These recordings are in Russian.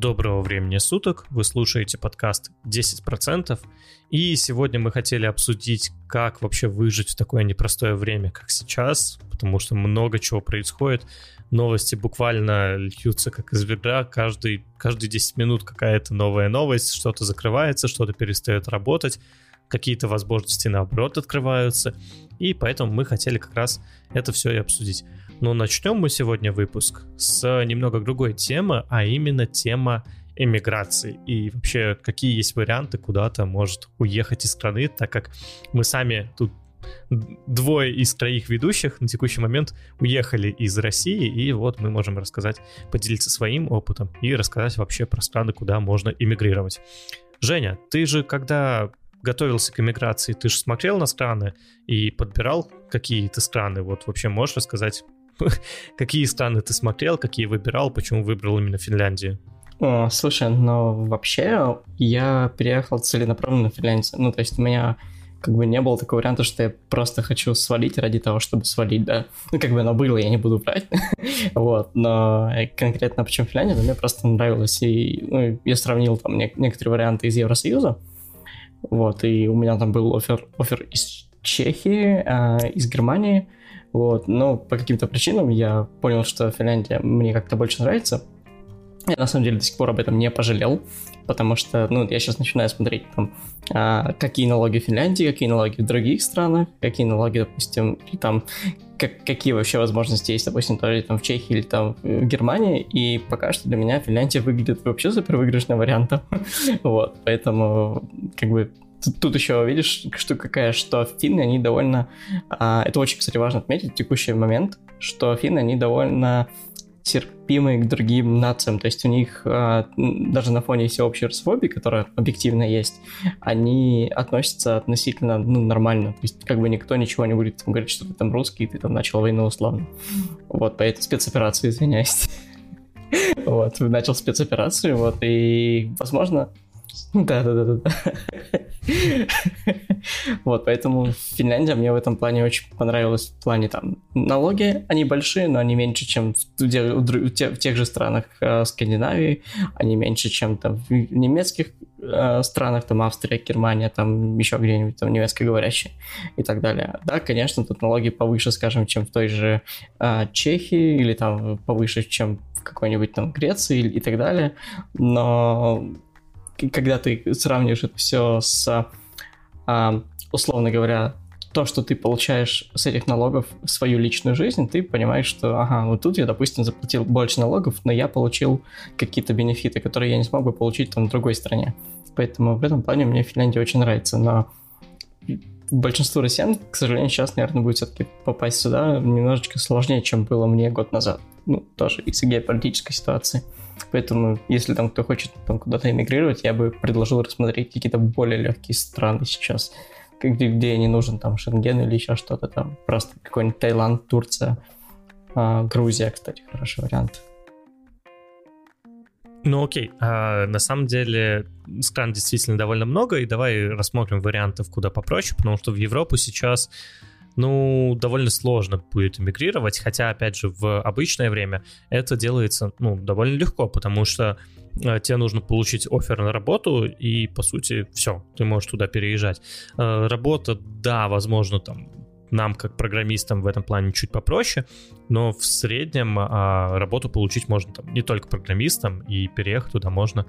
Доброго времени суток, вы слушаете подкаст 10%, и сегодня мы хотели обсудить, как вообще выжить в такое непростое время, как сейчас, потому что много чего происходит, новости буквально льются как из ведра, каждый, каждые 10 минут какая-то новая новость, что-то закрывается, что-то перестает работать, какие-то возможности наоборот открываются, и поэтому мы хотели как раз это все и обсудить. Но начнем мы сегодня выпуск с немного другой темы, а именно тема эмиграции и вообще какие есть варианты куда-то может уехать из страны, так как мы сами тут двое из троих ведущих на текущий момент уехали из России, и вот мы можем рассказать, поделиться своим опытом и рассказать вообще про страны, куда можно эмигрировать. Женя, ты же когда готовился к эмиграции, ты же смотрел на страны и подбирал какие-то страны. Вот вообще можешь рассказать какие страны ты смотрел, какие выбирал, почему выбрал именно Финляндию? О, слушай, ну вообще я переехал целенаправленно в Финляндию. Ну, то есть у меня как бы не было такого варианта, что я просто хочу свалить ради того, чтобы свалить, да. Ну, как бы оно было, я не буду брать. вот, но конкретно почему Финляндия, мне просто нравилось. И ну, я сравнил там не- некоторые варианты из Евросоюза. Вот, и у меня там был офер, офер из Чехии, э, из Германии, вот, но по каким-то причинам я понял, что Финляндия мне как-то больше нравится. Я на самом деле до сих пор об этом не пожалел, потому что, ну, я сейчас начинаю смотреть там, а, какие налоги в Финляндии, какие налоги в других странах, какие налоги, допустим, и там, как, какие вообще возможности есть, допустим, тоже там в Чехии или там в Германии, и пока что для меня Финляндия выглядит вообще супер выигрышным вариантом, вот, поэтому, как бы, Тут, тут еще видишь, что какая, что финны, они довольно... А, это очень, кстати, важно отметить текущий момент, что финны, они довольно терпимые к другим нациям, то есть у них а, даже на фоне всеобщей расфобии, которая объективно есть, они относятся относительно ну, нормально, то есть как бы никто ничего не будет там, говорить, что ты там русский, ты там начал войну условно. Вот, по этой спецоперации, извиняюсь. Вот, начал спецоперацию, вот, и, возможно, да, да. Вот, поэтому Финляндия мне в этом плане очень понравилась. В плане там налоги, они большие, но они меньше, чем в, в, тех, в тех же странах э, Скандинавии, они меньше, чем там в немецких э, странах, там Австрия, Германия, там еще где-нибудь там немецкоговорящие и так далее. Да, конечно, тут налоги повыше, скажем, чем в той же э, Чехии или там повыше, чем в какой-нибудь там Греции и так далее, но когда ты сравниваешь это все с, а, условно говоря, то, что ты получаешь с этих налогов в свою личную жизнь, ты понимаешь, что, ага, вот тут я, допустим, заплатил больше налогов, но я получил какие-то бенефиты, которые я не смог бы получить там в другой стране. Поэтому в этом плане мне Финляндия очень нравится, но большинству россиян, к сожалению, сейчас, наверное, будет все-таки попасть сюда немножечко сложнее, чем было мне год назад. Ну, тоже из-за геополитической ситуации. Поэтому, если там кто хочет там, куда-то эмигрировать, я бы предложил рассмотреть какие-то более легкие страны сейчас, где, где не нужен там Шенген или еще что-то там. Просто какой-нибудь Таиланд, Турция, а, Грузия, кстати, хороший вариант. Ну окей, а, на самом деле стран действительно довольно много, и давай рассмотрим вариантов куда попроще, потому что в Европу сейчас ну, довольно сложно будет эмигрировать, хотя, опять же, в обычное время это делается, ну, довольно легко, потому что э, тебе нужно получить офер на работу, и, по сути, все, ты можешь туда переезжать. Э, работа, да, возможно, там, нам, как программистам, в этом плане чуть попроще, но в среднем а, работу получить можно там не только программистам, и переехать туда можно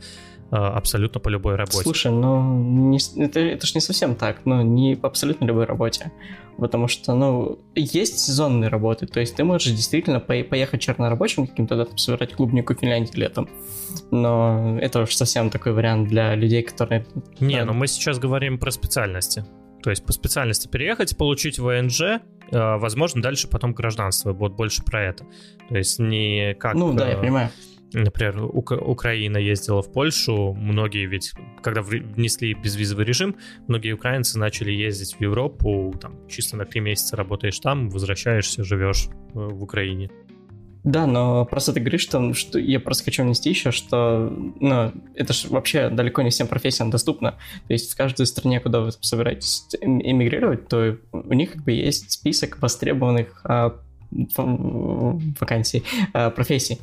а, абсолютно по любой работе. Слушай, ну не, это, это же не совсем так, ну не по абсолютно любой работе, потому что, ну, есть сезонные работы, то есть ты можешь действительно по поехать чернорабочим каким-то, да, собирать клубнику в Финляндии летом, но это уж совсем такой вариант для людей, которые... Не, да. но мы сейчас говорим про специальности. То есть по специальности переехать, получить ВНЖ, э, возможно, дальше потом гражданство. Вот больше про это. То есть не как... Ну да, я э, понимаю. Например, Ук- Украина ездила в Польшу, многие ведь, когда внесли безвизовый режим, многие украинцы начали ездить в Европу, там, чисто на три месяца работаешь там, возвращаешься, живешь э, в Украине. Да, но просто ты говоришь, что, что я просто хочу внести еще, что ну, это же вообще далеко не всем профессиям доступно. То есть в каждой стране, куда вы собираетесь эмигрировать, то у них как бы есть список востребованных а, вакансий, профессий.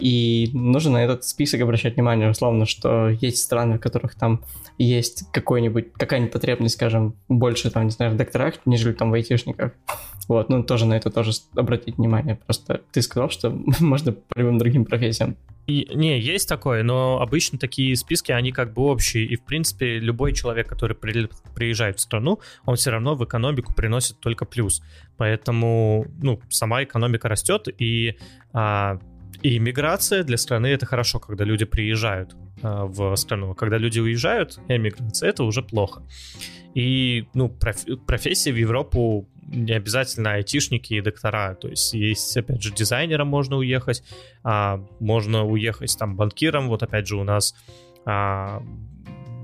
И нужно на этот список обращать внимание, условно, что есть страны, в которых там есть какой-нибудь, какая-нибудь потребность, скажем, больше, там, не знаю, в докторах, нежели там в айтишниках. Вот, ну, тоже на это тоже обратить внимание. Просто ты сказал, что можно по любым другим профессиям. И, не, есть такое, но обычно такие списки, они как бы общие, и, в принципе, любой человек, который при, приезжает в страну, он все равно в экономику приносит только плюс. Поэтому, ну, сама экономика растет, и, а, и иммиграция для страны это хорошо, когда люди приезжают а, в страну. Когда люди уезжают, эмиграция, это уже плохо. И, ну, проф, профессии в Европу не обязательно айтишники и доктора. То есть есть, опять же, дизайнером можно уехать, а, можно уехать там банкиром. Вот опять же у нас а,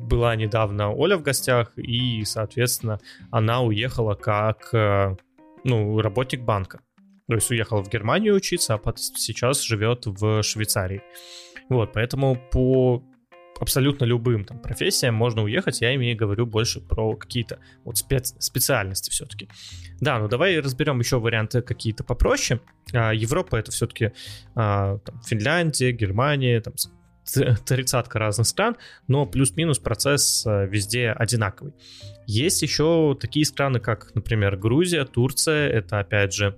была недавно Оля в гостях, и, соответственно, она уехала как э, ну, работник банка. То есть уехала в Германию учиться, а сейчас живет в Швейцарии. Вот, поэтому по абсолютно любым там профессиям можно уехать, я имею говорю больше про какие-то вот спец специальности все-таки. Да, ну давай разберем еще варианты какие-то попроще. А, Европа это все-таки а, там, Финляндия, Германия, там тридцатка разных стран, но плюс-минус процесс а, везде одинаковый. Есть еще такие страны, как, например, Грузия, Турция, это опять же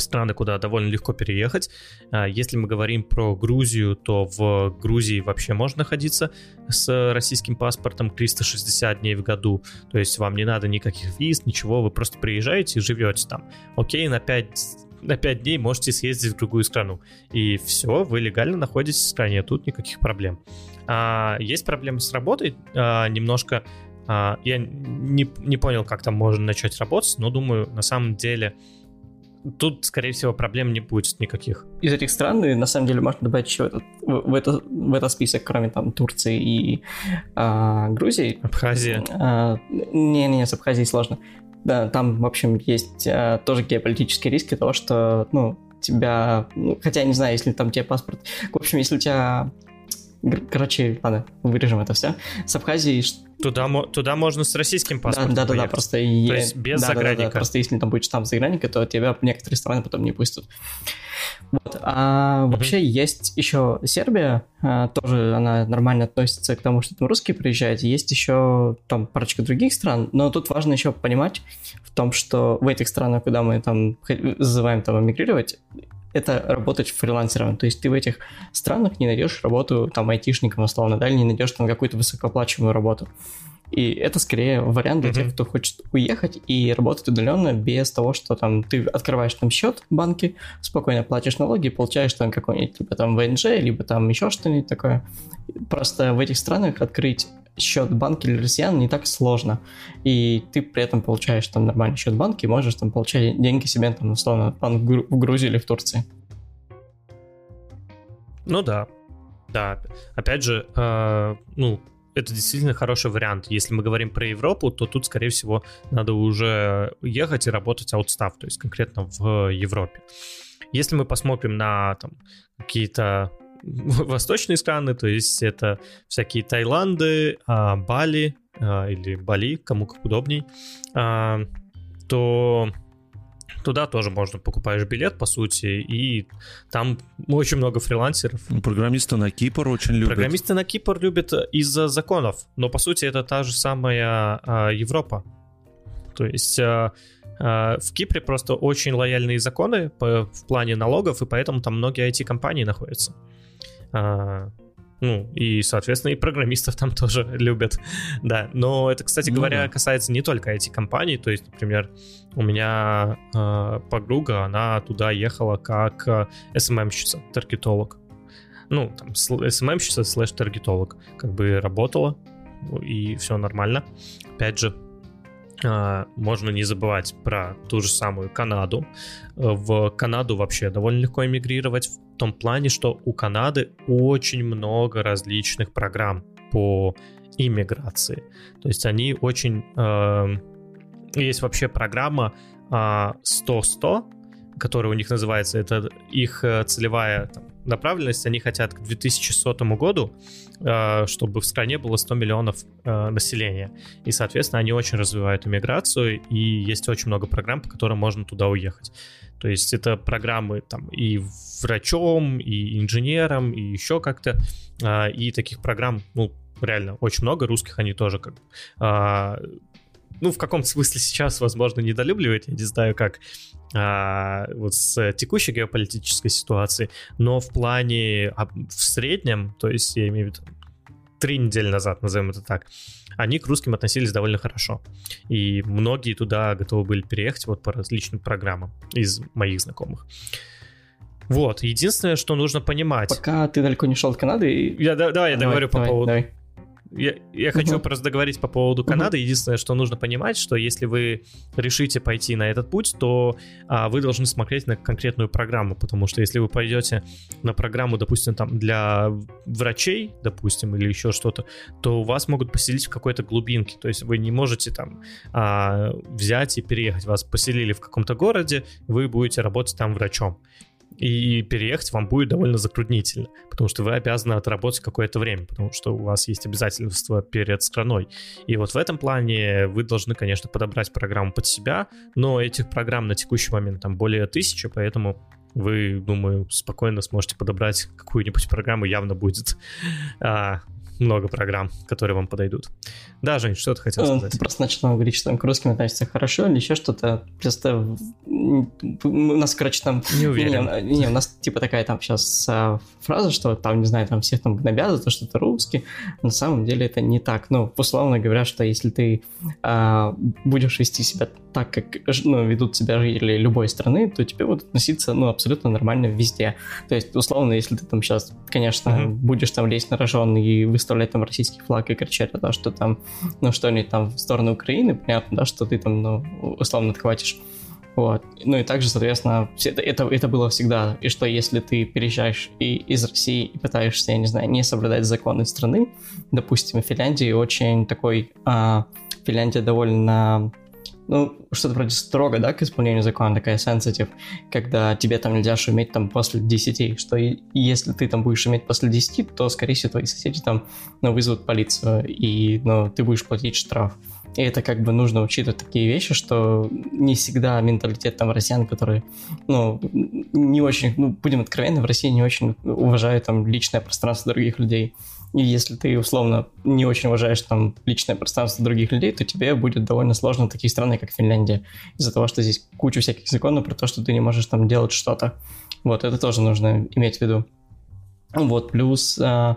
страны, куда довольно легко переехать. А, если мы говорим про Грузию, то в Грузии вообще можно находиться с российским паспортом 360 дней в году. То есть вам не надо никаких виз, ничего, вы просто приезжаете и живете там. Окей, на 5 на 5 дней можете съездить в другую страну. И все, вы легально находитесь в стране, тут никаких проблем. А, есть проблемы с работой, а, немножко а, я не, не понял, как там можно начать работать, но думаю, на самом деле тут, скорее всего, проблем не будет никаких. Из этих стран, на самом деле, можно добавить еще этот, в, это, в этот список, кроме там Турции и а, Грузии. Абхазия. А, Не-не, с Абхазией сложно. Да, там, в общем, есть а, тоже геополитические риски того, что, ну, тебя, ну, хотя я не знаю, если там тебе паспорт, в общем, если у тебя Короче, ладно, вырежем это все. С Абхазией... Туда, туда можно с российским паспортом Да, да, да, да просто... То есть без да, загранника. Да, да, да, просто если там будет штамп загранника, то тебя некоторые страны потом не пустят. Вот. А mm-hmm. вообще есть еще Сербия, а, тоже она нормально относится к тому, что там русские приезжают. Есть еще там парочка других стран, но тут важно еще понимать в том, что в этих странах, куда мы там называем там эмигрировать, это работать фрилансером. То есть ты в этих странах не найдешь работу там айтишником, условно, да, или не найдешь там какую-то высокооплачиваемую работу. И это скорее вариант для mm-hmm. тех, кто хочет уехать и работать удаленно без того, что там ты открываешь там счет в банке, спокойно платишь налоги, получаешь там какой-нибудь либо там ВНЖ, либо там еще что-нибудь такое. Просто в этих странах открыть счет в банке для россиян не так сложно. И ты при этом получаешь там нормальный счет в банке и можешь там получать деньги себе там условно в банк в Грузии или в Турции. Ну да, да. Опять же, э, ну, это действительно хороший вариант. Если мы говорим про Европу, то тут, скорее всего, надо уже ехать и работать аутстав, то есть конкретно в Европе. Если мы посмотрим на там, какие-то восточные страны, то есть это всякие Таиланды, а, Бали а, или Бали, кому как удобней, а, то туда тоже можно покупаешь билет, по сути, и там очень много фрилансеров. Ну, программисты на Кипр очень любят. Программисты на Кипр любят из-за законов, но по сути это та же самая а, Европа. То есть а, а, в Кипре просто очень лояльные законы по, в плане налогов, и поэтому там многие IT-компании находятся. А, ну, и, соответственно, и программистов там тоже любят, да. Но это, кстати ну, говоря, да. касается не только IT-компаний, то есть, например, у меня э, подруга, она туда ехала как SMM-щица, эм таргетолог. Ну, там, SMM-щица эм слэш таргетолог, как бы работала, и все нормально. Опять же, а, можно не забывать про ту же самую Канаду. В Канаду вообще довольно легко эмигрировать в том плане, что у Канады очень много различных программ по иммиграции. То есть они очень... Э, есть вообще программа э, 100-100, которая у них называется, это их э, целевая там, направленность, они хотят к 2100 году, э, чтобы в стране было 100 миллионов э, населения. И, соответственно, они очень развивают иммиграцию, и есть очень много программ, по которым можно туда уехать. То есть это программы там и врачом, и инженером, и еще как-то. А, и таких программ, ну, реально очень много. Русских они тоже как ну, в каком-то смысле сейчас, возможно, недолюбливают, я не знаю, как а, вот с текущей геополитической ситуацией, но в плане, в среднем, то есть я имею в виду три недели назад, назовем это так, они к русским относились довольно хорошо. И многие туда готовы были переехать вот по различным программам из моих знакомых. Вот, единственное, что нужно понимать. Пока ты далеко не шел от Канады. Я, да, давай, я договорю по давай, поводу. Давай. Я, я хочу просто договорить по поводу Канады. uh Единственное, что нужно понимать, что если вы решите пойти на этот путь, то а, вы должны смотреть на конкретную программу, потому что если вы пойдете на программу, допустим, там для врачей, допустим, или еще что-то, то вас могут поселить в какой-то глубинке. То есть вы не можете там а, взять и переехать. Вас поселили в каком-то городе, вы будете работать там врачом и переехать вам будет довольно затруднительно, потому что вы обязаны отработать какое-то время, потому что у вас есть обязательства перед страной. И вот в этом плане вы должны, конечно, подобрать программу под себя, но этих программ на текущий момент там более тысячи, поэтому вы, думаю, спокойно сможете подобрать какую-нибудь программу, явно будет а, много программ, которые вам подойдут. Да, Жень, что ты хотел э, сказать? Ты просто начал говорить, что там к русским относится хорошо или еще что-то. Просто у нас, короче, там... Не уверен. Не, не, у нас типа такая там сейчас а, фраза, что там, не знаю, там всех там гнобят за то, что ты русский. На самом деле это не так. Ну, условно говоря, что если ты а, будешь вести себя так, как ну, ведут себя жители любой страны, то тебе будут относиться, ну, абсолютно нормально везде. То есть, условно, если ты там сейчас, конечно, mm-hmm. будешь там лезть на рожон и выставлять там российский флаг и кричать, да, что там, ну, что-нибудь там в сторону Украины, понятно, да, что ты там, ну, условно отхватишь вот. Ну и также, соответственно, это, это, это было всегда. И что если ты переезжаешь и из России и пытаешься, я не знаю, не соблюдать законы страны, допустим, в Финляндии очень такой... А, Финляндия довольно ну, что-то вроде строго, да, к исполнению закона, такая sensitive, когда тебе там нельзя шуметь там после 10, что и, если ты там будешь шуметь после 10, то, скорее всего, твои соседи там, ну, вызовут полицию, и, ну, ты будешь платить штраф. И это как бы нужно учитывать такие вещи, что не всегда менталитет там россиян, которые, ну, не очень, ну, будем откровенны, в России не очень уважают там личное пространство других людей. И если ты, условно, не очень уважаешь там личное пространство других людей, то тебе будет довольно сложно в таких странах, как Финляндия, из-за того, что здесь куча всяких законов про то, что ты не можешь там делать что-то. Вот, это тоже нужно иметь в виду. Вот, плюс а,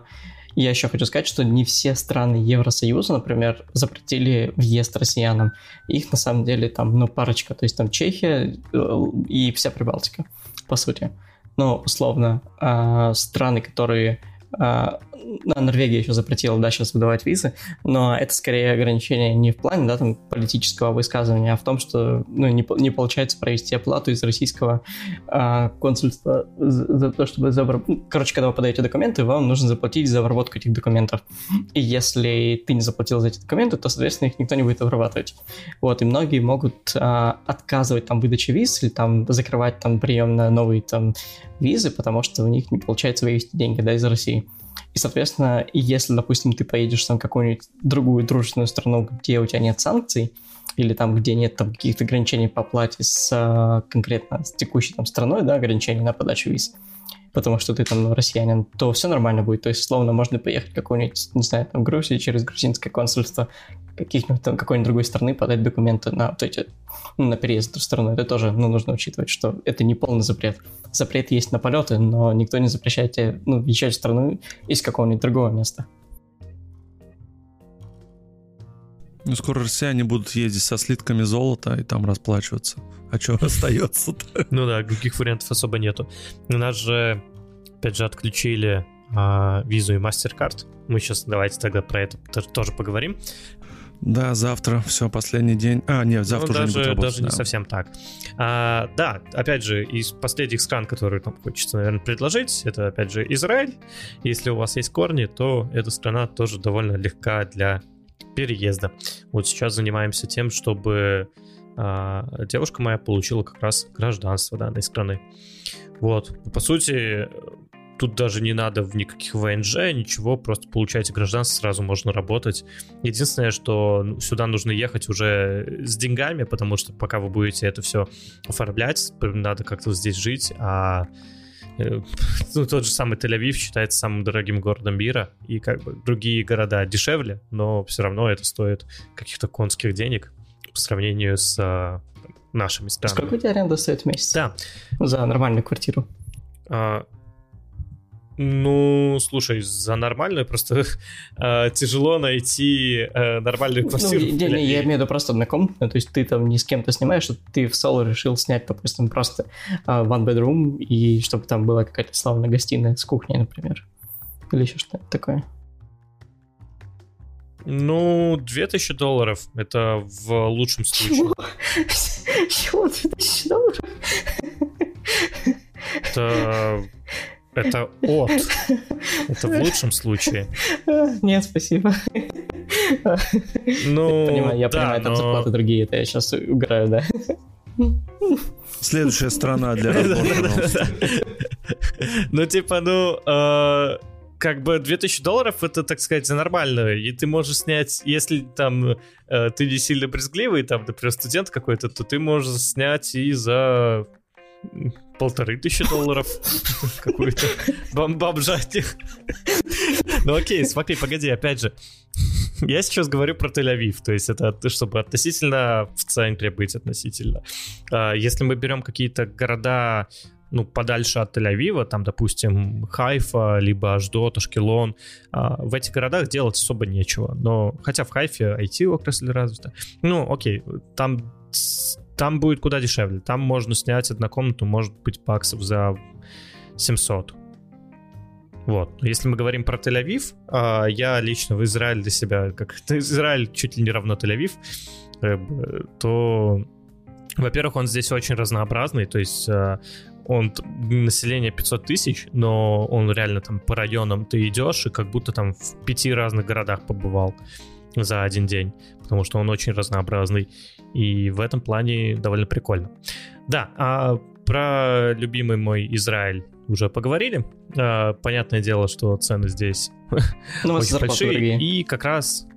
я еще хочу сказать, что не все страны Евросоюза, например, запретили въезд россиянам. Их на самом деле там, ну, парочка, то есть там Чехия э, и вся Прибалтика, по сути. Но, условно, а, страны, которые ну, Норвегия еще запретила, да, сейчас выдавать визы, но это скорее ограничение не в плане, да, там, политического высказывания, а в том, что, ну, не, не получается провести оплату из российского а, консульства за, за то, чтобы... За... Ну, короче, когда вы подаете документы, вам нужно заплатить за обработку этих документов. И если ты не заплатил за эти документы, то, соответственно, их никто не будет обрабатывать. Вот, и многие могут а, отказывать там выдаче виз или там закрывать там прием на новые там визы, потому что у них не получается вывести деньги, да, из России. И, соответственно, если, допустим, ты поедешь там в какую-нибудь другую дружественную страну, где у тебя нет санкций, или там, где нет там каких-то ограничений по оплате с а, конкретно с текущей там страной, да, ограничений на подачу виз, потому что ты там россиянин, то все нормально будет. То есть, словно можно поехать в какую-нибудь, не знаю, там, Грузию через грузинское консульство каких-нибудь там какой-нибудь другой страны подать документы на вот эти, ну, на переезд в страну. Это тоже, ну, нужно учитывать, что это не полный запрет. Запрет есть на полеты, но никто не запрещает тебе, ну, въезжать в страну из какого-нибудь другого места. Ну, скоро россияне будут ездить со слитками золота и там расплачиваться. А что остается-то? Ну да, других вариантов особо нету. У нас же, опять же, отключили а, визу и MasterCard. Мы сейчас давайте тогда про это тоже поговорим. Да, завтра, все, последний день. А, нет, завтра ну, уже даже, не будет Даже да. не совсем так. А, да, опять же, из последних стран, которые там хочется, наверное, предложить, это, опять же, Израиль. Если у вас есть корни, то эта страна тоже довольно легка для переезда. Вот сейчас занимаемся тем, чтобы девушка моя получила как раз гражданство данной страны. Вот, по сути, тут даже не надо в никаких ВНЖ, ничего, просто получаете гражданство, сразу можно работать. Единственное, что ну, сюда нужно ехать уже с деньгами, потому что пока вы будете это все оформлять, надо как-то здесь жить, а э, ну, тот же самый Тель-Авив считается самым дорогим городом мира, и как бы другие города дешевле, но все равно это стоит каких-то конских денег по сравнению с а, нашими странами. Сколько у тебя аренда стоит в месяц? Да. За нормальную квартиру? А, ну, слушай, за нормальную просто э, тяжело найти э, нормальную квартиру. Ну, не, не, я имею в виду просто однокомнатную, то есть ты там не с кем-то снимаешь, что ты в соло решил снять, допустим, просто э, one bedroom, и чтобы там была какая-то славная гостиная с кухней, например. Или еще что-то такое. Ну, 2000 долларов, это в лучшем случае. Чего? Чего 2000 долларов? Это это от. Это в лучшем случае. Нет, спасибо. Ну, понимаю, я да, понимаю, там но... зарплаты другие, это я сейчас угораю, да. Следующая страна для работы, Ну, типа, ну, э, как бы 2000 долларов это, так сказать, за нормальную. И ты можешь снять, если там э, ты не сильно брезгливый, там, например, студент какой-то, то ты можешь снять и за полторы тысячи долларов какую-то бомжатник. Ну окей, смотри, погоди, опять же. Я сейчас говорю про Тель-Авив, то есть это чтобы относительно в центре быть относительно. А, если мы берем какие-то города ну, подальше от Тель-Авива, там, допустим, Хайфа, либо Аждот, Ашкелон, а, в этих городах делать особо нечего. Но, хотя в Хайфе IT-отрасль развита. Ну, окей, там там будет куда дешевле. Там можно снять одну комнату, может быть, баксов за 700. Вот. Если мы говорим про Тель-Авив, а, я лично в Израиль для себя, как Израиль чуть ли не равно Тель-Авив, э, то, во-первых, он здесь очень разнообразный, то есть а, он население 500 тысяч, но он реально там по районам ты идешь и как будто там в пяти разных городах побывал за один день, потому что он очень разнообразный. И в этом плане довольно прикольно. Да, а про любимый мой Израиль уже поговорили. А, понятное дело, что цены здесь ну, очень большие. Дорогие. И как раз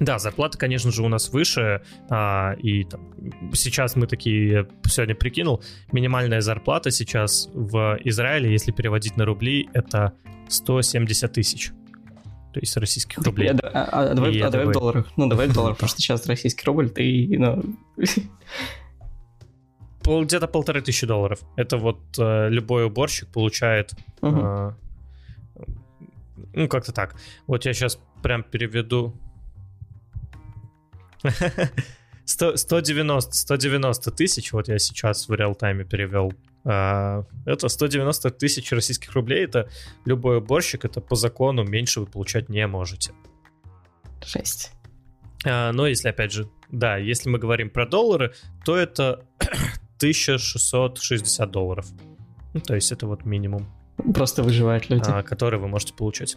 да, зарплата, конечно же, у нас выше, а, и там, сейчас мы такие, сегодня прикинул, минимальная зарплата сейчас в Израиле, если переводить на рубли, это 170 тысяч то есть российских рублей. А, а, а, давай, а давай в долларах. Ну, давай в долларах, потому что сейчас российский рубль, ты, ну... Где-то полторы тысячи долларов. Это вот э, любой уборщик получает... Э, ну, как-то так. Вот я сейчас прям переведу... 190, 190 тысяч, вот я сейчас в реал-тайме перевел а, это 190 тысяч российских рублей. Это любой уборщик, это по закону меньше вы получать не можете. Жесть. А, но если, опять же, да, если мы говорим про доллары, то это 1660 долларов. Ну, то есть это вот минимум. Просто выживают люди. А, который вы можете получать.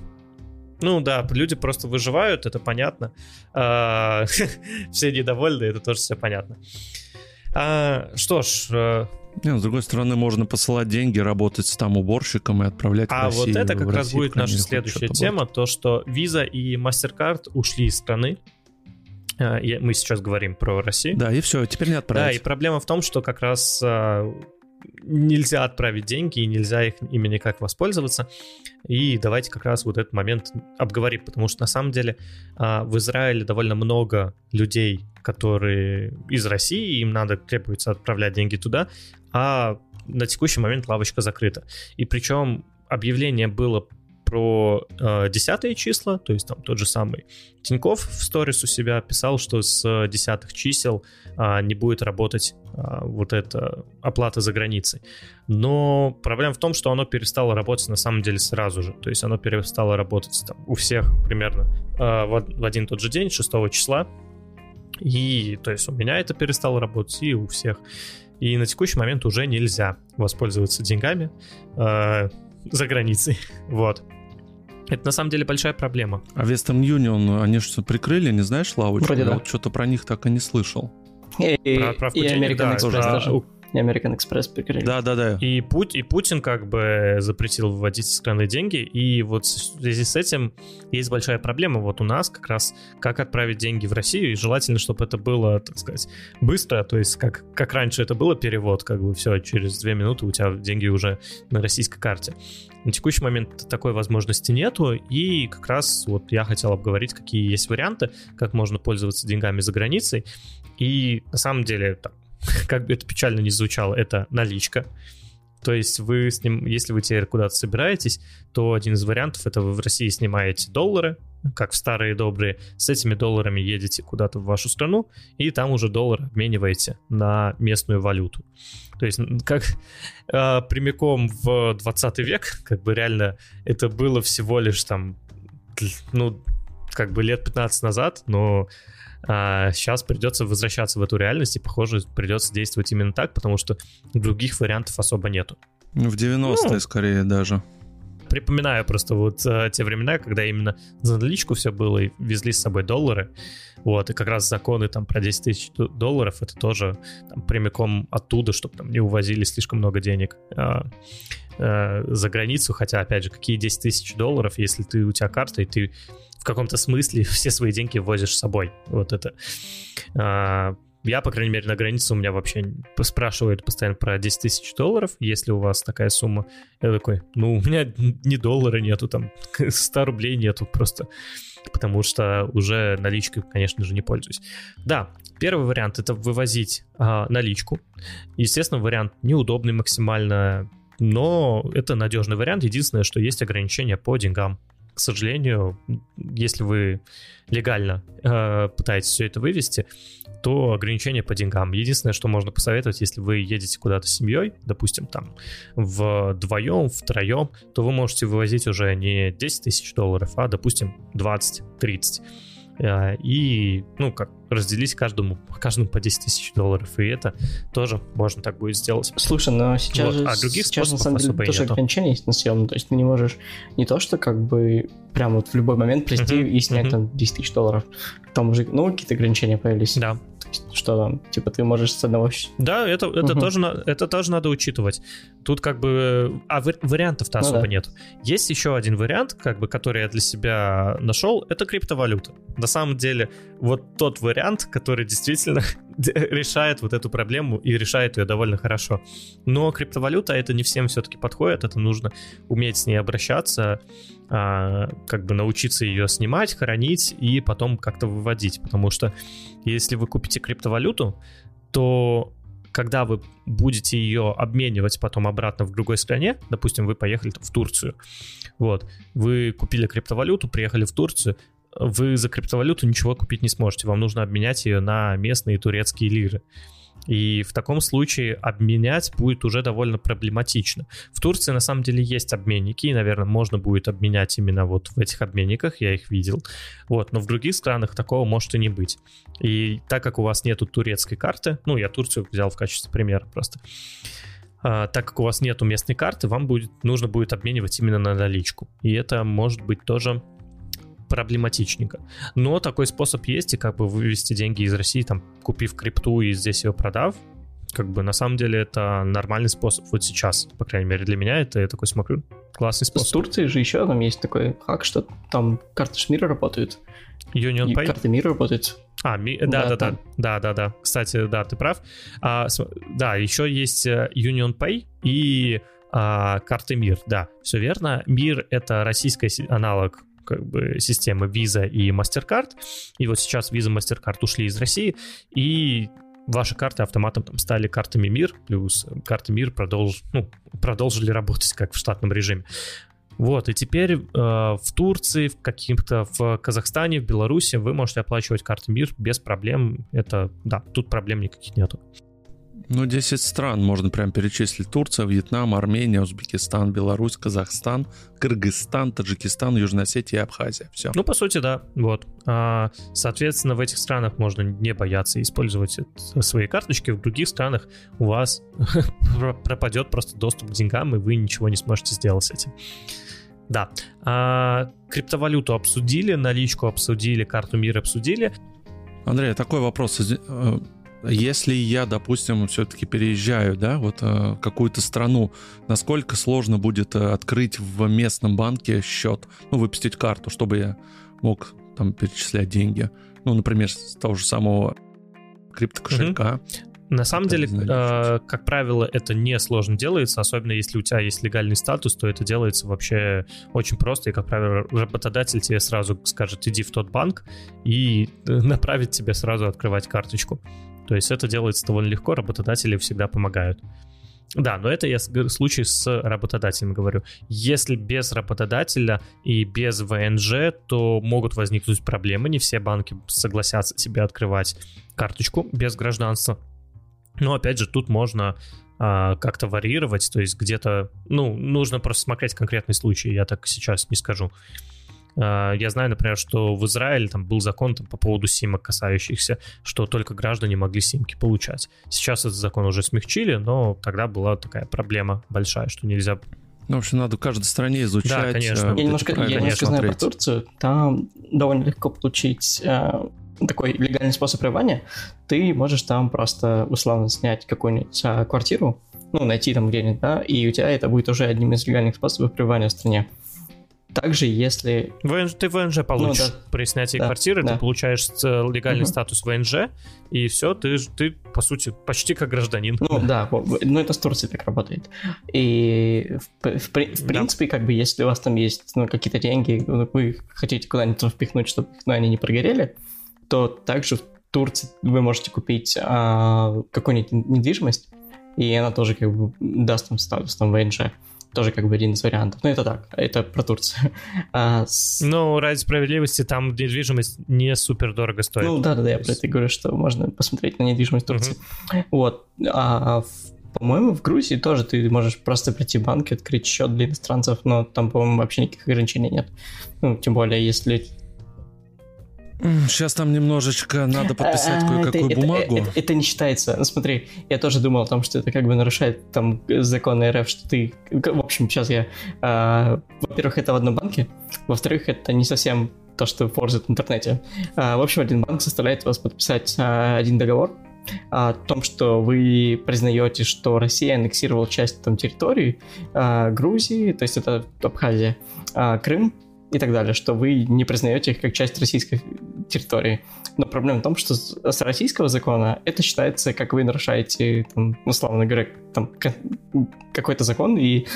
Ну да, люди просто выживают, это понятно. А, все недовольны, это тоже все понятно. А, что ж, э, не, с другой стороны, можно посылать деньги, работать там уборщиком и отправлять а в Россию. А вот это как раз Россию, будет наша следующая тема, то, что Visa и MasterCard ушли из страны. А, мы сейчас говорим про Россию. Да, и все, теперь не отправить. Да, и проблема в том, что как раз нельзя отправить деньги, и нельзя их, ими никак воспользоваться. И давайте как раз вот этот момент обговорим, потому что на самом деле а, в Израиле довольно много людей, которые из России, им надо, требуется отправлять деньги туда, а на текущий момент лавочка закрыта. И причем объявление было про э, десятые числа, то есть там тот же самый Тиньков в сторис у себя писал, что с десятых чисел э, не будет работать э, вот эта оплата за границей. Но проблема в том, что оно перестало работать на самом деле сразу же. То есть оно перестало работать там, у всех примерно э, в, в один тот же день, 6 числа. И то есть у меня это перестало работать, и у всех. И на текущий момент уже нельзя воспользоваться деньгами э, за границей. Вот. Это на самом деле большая проблема. А Western Union, они что, прикрыли, не знаешь, лавочку? Вроде да. Вот что-то про них так и не слышал. И, про, про и American да, Express даже. И American Express прикрыли. Да, да, да. И, Пут, и Путин как бы запретил выводить из страны деньги, и вот в связи с этим есть большая проблема вот у нас как раз, как отправить деньги в Россию, и желательно, чтобы это было, так сказать, быстро, то есть как, как раньше это было перевод, как бы все, через две минуты у тебя деньги уже на российской карте. На текущий момент такой возможности нету, и как раз вот я хотел обговорить, какие есть варианты, как можно пользоваться деньгами за границей. И на самом деле, как бы это печально не звучало, это наличка. То есть вы с ним, если вы теперь куда-то собираетесь, то один из вариантов это вы в России снимаете доллары, как в старые добрые, с этими долларами едете куда-то в вашу страну, и там уже доллар обмениваете на местную валюту. То есть как э, прямиком в 20 век, как бы реально это было всего лишь там, ну, как бы лет 15 назад, но а сейчас придется возвращаться в эту реальность, и, похоже, придется действовать именно так, потому что других вариантов особо нету. Ну, в 90-е ну, скорее даже. Припоминаю просто вот а, те времена, когда именно за наличку все было, и везли с собой доллары. Вот, и как раз законы там про 10 тысяч долларов, это тоже там, прямиком оттуда, чтобы там не увозили слишком много денег а, а, за границу, хотя, опять же, какие 10 тысяч долларов, если ты, у тебя карта, и ты в каком-то смысле все свои деньги возишь с собой. Вот это. А, я, по крайней мере, на границе у меня вообще спрашивают постоянно про 10 тысяч долларов, если у вас такая сумма. Я такой, ну, у меня ни доллара нету, там, 100 рублей нету просто, потому что уже наличкой, конечно же, не пользуюсь. Да, первый вариант — это вывозить а, наличку. Естественно, вариант неудобный максимально, но это надежный вариант. Единственное, что есть ограничения по деньгам к сожалению, если вы легально э, пытаетесь все это вывести, то ограничения по деньгам. Единственное, что можно посоветовать, если вы едете куда-то с семьей, допустим, там вдвоем, втроем, то вы можете вывозить уже не 10 тысяч долларов, а, допустим, 20-30. Э, и, ну, как разделить каждому, каждому по 10 тысяч долларов, и это тоже можно так будет сделать. Слушай, но сейчас, вот. а других сейчас на самом деле тоже нету. ограничения есть на съем, то есть ты не можешь не то, что как бы прям вот в любой момент прийти uh-huh, и снять uh-huh. там 10 тысяч долларов, там уже, ну, какие-то ограничения появились. Да, что там, типа, ты можешь с одного... Да, это, это, угу. тоже, это тоже надо учитывать. Тут как бы... А вариантов-то ну, особо да. нет. Есть еще один вариант, как бы, который я для себя нашел, это криптовалюта. На самом деле, вот тот вариант, который действительно решает вот эту проблему и решает ее довольно хорошо. Но криптовалюта это не всем все-таки подходит, это нужно уметь с ней обращаться, а, как бы научиться ее снимать, хранить и потом как-то выводить, потому что если вы купите криптовалюту, то когда вы будете ее обменивать потом обратно в другой стране, допустим, вы поехали в Турцию, вот, вы купили криптовалюту, приехали в Турцию, вы за криптовалюту ничего купить не сможете. Вам нужно обменять ее на местные турецкие лиры. И в таком случае обменять будет уже довольно проблематично. В Турции на самом деле есть обменники, и, наверное, можно будет обменять именно вот в этих обменниках, я их видел. Вот, но в других странах такого может и не быть. И так как у вас нету турецкой карты, ну, я Турцию взял в качестве примера просто, а, так как у вас нету местной карты, вам будет, нужно будет обменивать именно на наличку. И это может быть тоже проблематичненько. Но такой способ есть, и как бы вывести деньги из России, там, купив крипту и здесь ее продав, как бы на самом деле это нормальный способ вот сейчас, по крайней мере для меня это я такой смотрю классный способ. С Турции же еще там есть такой хак, что там карты мира работают. Union Pay? Карты мира работают. А, ми... да, да, да, да, да, да. Кстати, да, ты прав. А, да, еще есть э, Union Pay и а, карты Мир, да, все верно. Мир это российский аналог как бы системы Visa и MasterCard. И вот сейчас Visa MasterCard ушли из России, и ваши карты автоматом там стали картами МИР, плюс карты МИР продолж, ну, продолжили работать как в штатном режиме. Вот, и теперь э, в Турции, в каким-то, в Казахстане, в Беларуси вы можете оплачивать карты МИР без проблем. Это, да, тут проблем никаких нету. Ну, 10 стран можно прям перечислить. Турция, Вьетнам, Армения, Узбекистан, Беларусь, Казахстан, Кыргызстан, Таджикистан, Южная Осетия и Абхазия. Все. Ну, по сути, да. Вот. А, соответственно, в этих странах можно не бояться использовать свои карточки. В других странах у вас пропадет просто доступ к деньгам, и вы ничего не сможете сделать с этим. Да. А, криптовалюту обсудили, наличку обсудили, карту мира обсудили. Андрей, такой вопрос. Э, Если я, допустим, все-таки переезжаю, да, вот э, какую-то страну, насколько сложно будет э, открыть в местном банке счет, ну, выпустить карту, чтобы я мог там перечислять деньги? Ну, например, с того же самого криптокошелька. Угу. На самом деле, э, как правило, это не сложно делается, особенно если у тебя есть легальный статус, то это делается вообще очень просто, и, как правило, работодатель тебе сразу скажет, иди в тот банк, и направит тебе сразу открывать карточку. То есть это делается довольно легко, работодатели всегда помогают. Да, но это я случай с работодателем говорю. Если без работодателя и без ВНЖ, то могут возникнуть проблемы. Не все банки согласятся тебе открывать карточку без гражданства. Но опять же, тут можно а, как-то варьировать, то есть где-то, ну, нужно просто смотреть конкретный случай, я так сейчас не скажу. А, я знаю, например, что в Израиле там был закон там, по поводу симок касающихся, что только граждане могли симки получать. Сейчас этот закон уже смягчили, но тогда была такая проблема большая, что нельзя ну, в общем, надо в каждой стране изучать. Да, конечно. Э, я немножко, я немножко знаю про Турцию. Там довольно легко получить э, такой легальный способ пребывания, ты можешь там просто условно снять какую-нибудь а, квартиру, ну, найти там где-нибудь, да, и у тебя это будет уже одним из легальных способов пребывания в стране. Также, если... ВНЖ, ты ВНЖ получишь ну, да. при снятии да, квартиры, да. ты получаешь э, легальный угу. статус ВНЖ, и все, ты, ты, по сути, почти как гражданин. Ну да, ну это с Турцией так работает. И в, в, в принципе, да. как бы, если у вас там есть ну, какие-то деньги, ну, вы хотите куда-нибудь впихнуть, чтобы ну, они не прогорели, то также в Турции вы можете купить а, какую-нибудь недвижимость, и она тоже как бы даст вам статус там ВНЖ. Тоже как бы один из вариантов. Ну, это так, это про Турцию. А, с... Ну, ради справедливости, там недвижимость не супер дорого стоит. Ну, да-да-да, я про это говорю, что можно посмотреть на недвижимость Турции. Uh-huh. Вот. А, в, по-моему, в Грузии тоже ты можешь просто прийти в банк и открыть счет для иностранцев, но там, по-моему, вообще никаких ограничений нет. Ну, тем более, если Сейчас там немножечко надо подписать а, кое-какую это, бумагу. Это, это, это не считается. Ну, смотри, я тоже думал о том, что это как бы нарушает там законы РФ, что ты... В общем, сейчас я... А, во-первых, это в одном банке. Во-вторых, это не совсем то, что форзит в интернете. А, в общем, один банк заставляет вас подписать а, один договор о том, что вы признаете, что Россия аннексировала часть там территории а, Грузии, то есть это Абхазия, а, Крым, и так далее, что вы не признаете их как часть российской территории. Но проблема в том, что с российского закона это считается, как вы нарушаете, там, условно говоря, там, какой-то закон, и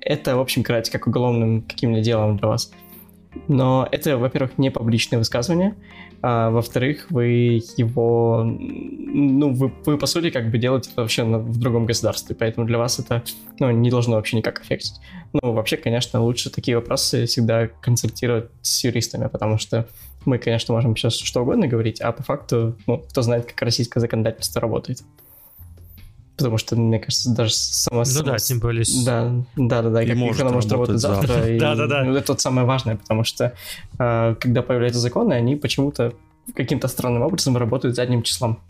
это, в общем, карать как уголовным каким-либо делом для вас. Но это, во-первых, не публичное высказывание, а во-вторых, вы его, ну, вы, вы по сути как бы делаете это вообще в другом государстве, поэтому для вас это, ну, не должно вообще никак аффектить. Ну, вообще, конечно, лучше такие вопросы всегда консультировать с юристами, потому что мы, конечно, можем сейчас что угодно говорить, а по факту, ну, кто знает, как российское законодательство работает. Потому что, мне кажется, даже сама... Ну сама, да, тем более... Да, да, да, да, и как может она может работать завтра. завтра да, да, да. Ну, это самое важное, потому что э, когда появляются законы, они почему-то каким-то странным образом работают задним числом.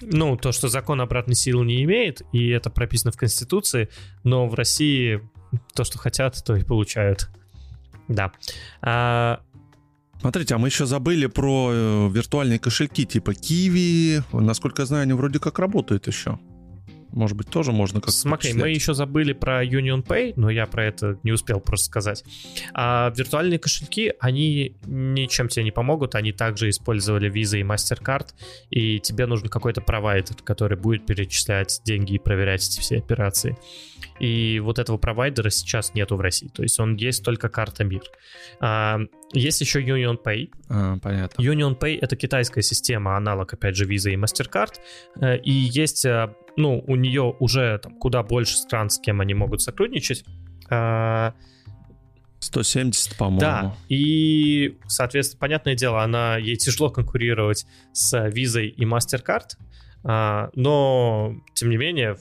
Ну, то, что закон обратной силы не имеет, и это прописано в Конституции, но в России то, что хотят, то и получают. Да. А, Смотрите, а мы еще забыли про э, виртуальные кошельки типа Kiwi. Насколько я знаю, они вроде как работают еще. Может быть, тоже можно как-то Смотри, мы еще забыли про Union Pay, но я про это не успел просто сказать. А виртуальные кошельки, они ничем тебе не помогут, они также использовали Visa и MasterCard, и тебе нужен какой-то провайдер, который будет перечислять деньги и проверять эти все операции. И вот этого провайдера сейчас нету в России, то есть он есть только карта МИР. А, есть еще Union Pay. А, понятно. Union Pay — это китайская система, аналог, опять же, Visa и MasterCard, э, и есть э, ну, у нее уже там куда больше стран, с кем они могут сотрудничать. 170, а, по-моему. Да, и, соответственно, понятное дело, она, ей тяжело конкурировать с Visa и MasterCard, а, но, тем не менее,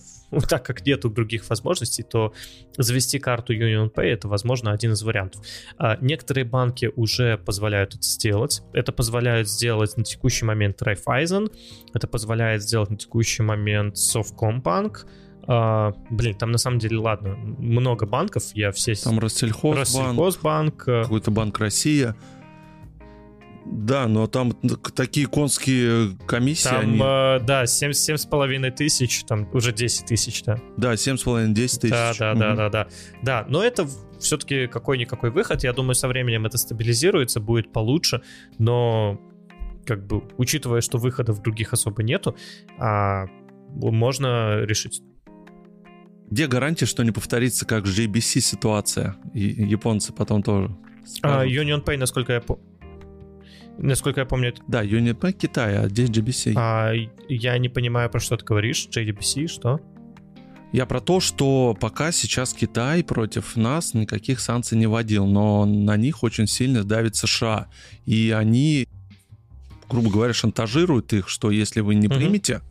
так как нету других возможностей, то завести карту Union Pay это, возможно, один из вариантов. А, некоторые банки уже позволяют это сделать. Это позволяет сделать на текущий момент Raiffeisen, это позволяет сделать на текущий момент Совкомбанк, Uh, блин, там на самом деле, ладно, много банков, я все... Там Россельхозбанк, Россельхозбанк какой-то банк Россия. Да, но там такие конские комиссии. Там, они... э, да, 7,5 тысяч, там уже 10 тысяч, да. Да, 7,5-10 тысяч. Да, да, угу. да, да, да. Да, но это все-таки какой-никакой выход. Я думаю, со временем это стабилизируется, будет получше, но как бы, учитывая, что выходов других особо нету, а, можно решить где гарантия, что не повторится как JBC ситуация? И японцы потом тоже. А, Union Pay, насколько я помню. Насколько я помню, это... Да, Union Pay Китай, а здесь JBC. А, я не понимаю, про что ты говоришь. JBC, что? Я про то, что пока сейчас Китай против нас никаких санкций не вводил, но на них очень сильно давит США. И они, грубо говоря, шантажируют их, что если вы не примете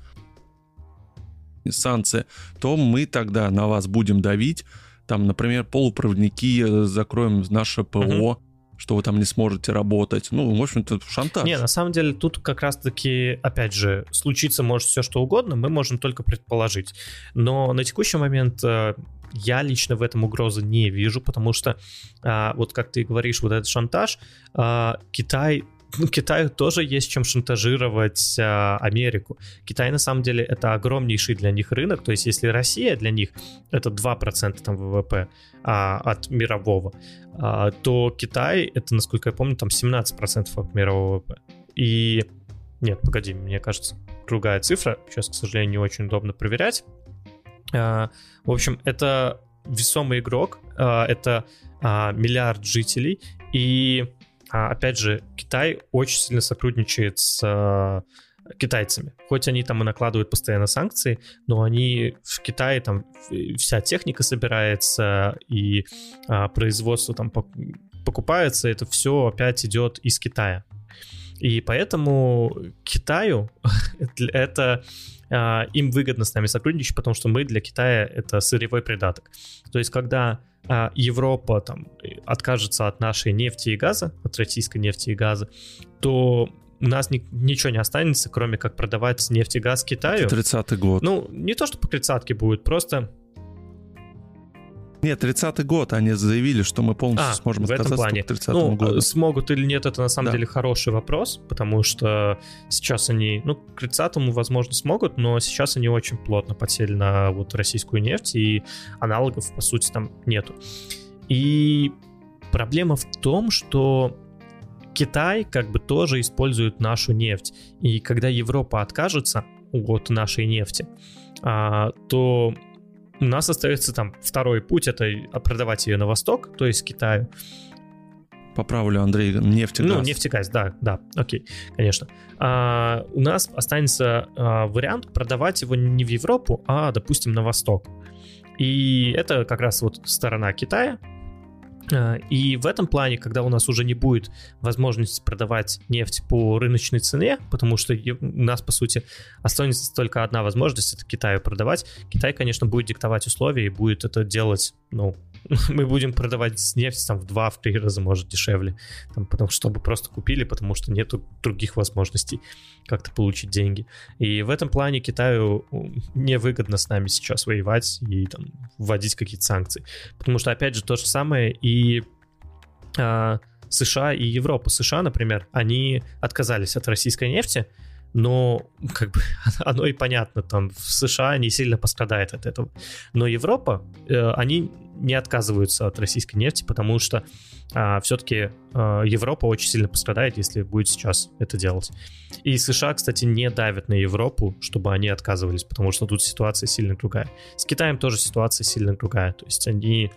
санкции, то мы тогда на вас будем давить. Там, например, полупроводники э, закроем наше ПО, угу что вы там не сможете работать. Ну, в общем-то, шантаж. Не, на самом деле тут как раз-таки, опять же, случиться может все что угодно, мы можем только предположить. Но на текущий момент э, я лично в этом угрозы не вижу, потому что, а, вот как ты говоришь, вот этот шантаж, а, Китай ну, Китаю тоже есть чем шантажировать а, Америку. Китай, на самом деле, это огромнейший для них рынок. То есть, если Россия для них это 2% там, ВВП а, от мирового, а, то Китай, это, насколько я помню, там 17% от мирового ВВП. И... Нет, погоди, мне кажется, другая цифра. Сейчас, к сожалению, не очень удобно проверять. А, в общем, это весомый игрок, а, это а, миллиард жителей, и опять же, Китай очень сильно сотрудничает с а, китайцами. Хоть они там и накладывают постоянно санкции, но они в Китае там вся техника собирается и а, производство там покупается, это все опять идет из Китая. И поэтому Китаю это а, им выгодно с нами сотрудничать, потому что мы для Китая это сырьевой придаток. То есть, когда а, Европа там откажется от нашей нефти и газа, от российской нефти и газа, то у нас ни, ничего не останется, кроме как продавать нефть и газ Китаю. 30-й год. Ну, не то, что по тридцатке будет, просто нет, 30-й год они заявили, что мы полностью а, сможем в этом плане. к 30 ну, году. Смогут или нет, это на самом да. деле хороший вопрос, потому что сейчас они, ну, к 30-му, возможно, смогут, но сейчас они очень плотно подсели на вот российскую нефть, и аналогов, по сути, там нету. И проблема в том, что Китай как бы тоже использует нашу нефть. И когда Европа откажется от нашей нефти, а, то у нас остается там второй путь, это продавать ее на восток, то есть Китаю. Поправлю, Андрей, нефтегаз. Ну, нефтегаз, да, да, окей, конечно. А, у нас останется а, вариант продавать его не в Европу, а, допустим, на восток. И это как раз вот сторона Китая, и в этом плане, когда у нас уже не будет возможности продавать нефть по рыночной цене, потому что у нас, по сути, останется только одна возможность, это Китаю продавать, Китай, конечно, будет диктовать условия и будет это делать, ну, мы будем продавать нефть там в два, в три раза, может, дешевле, там, потому чтобы просто купили, потому что нету других возможностей как-то получить деньги. И в этом плане Китаю невыгодно с нами сейчас воевать и там вводить какие-то санкции. Потому что, опять же, то же самое и а, США и Европа. США, например, они отказались от российской нефти, но как бы оно и понятно, там в США не сильно пострадает от этого. Но Европа, э, они не отказываются от российской нефти, потому что э, все-таки э, Европа очень сильно пострадает, если будет сейчас это делать. И США, кстати, не давят на Европу, чтобы они отказывались, потому что тут ситуация сильно другая. С Китаем тоже ситуация сильно другая, то есть они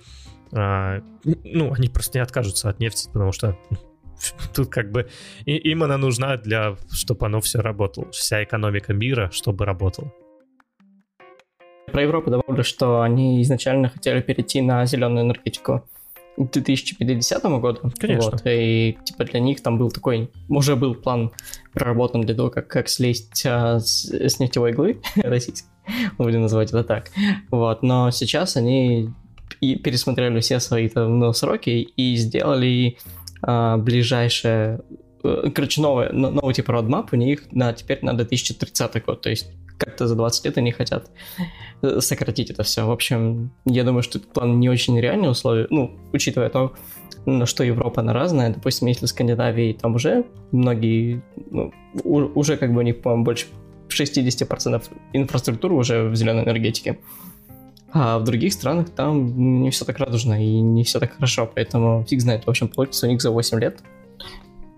э, ну, они просто не откажутся от нефти, потому что тут как бы им она нужна для, чтобы оно все работало, вся экономика мира, чтобы работала. Про Европу добавлю, что они изначально хотели перейти на зеленую энергетику к 2050 году. Конечно. Вот, и типа для них там был такой, уже был план проработан для того, как, как слезть а, с, с нефтевой иглы российской, будем называть это так. Вот, но сейчас они и пересмотрели все свои там, ну, сроки и сделали а, ближайшее, э, короче, новый, новый типа roadmap у них на теперь на 2030 год, то есть как-то за 20 лет они хотят э, сократить это все. В общем, я думаю, что этот план не очень реальный условия, ну, учитывая то, на что Европа, она разная. Допустим, если в Скандинавии там уже многие, ну, уже как бы у них, по-моему, больше 60% инфраструктуры уже в зеленой энергетике. А в других странах там не все так радужно и не все так хорошо, поэтому фиг знает. В общем, получится у них за 8 лет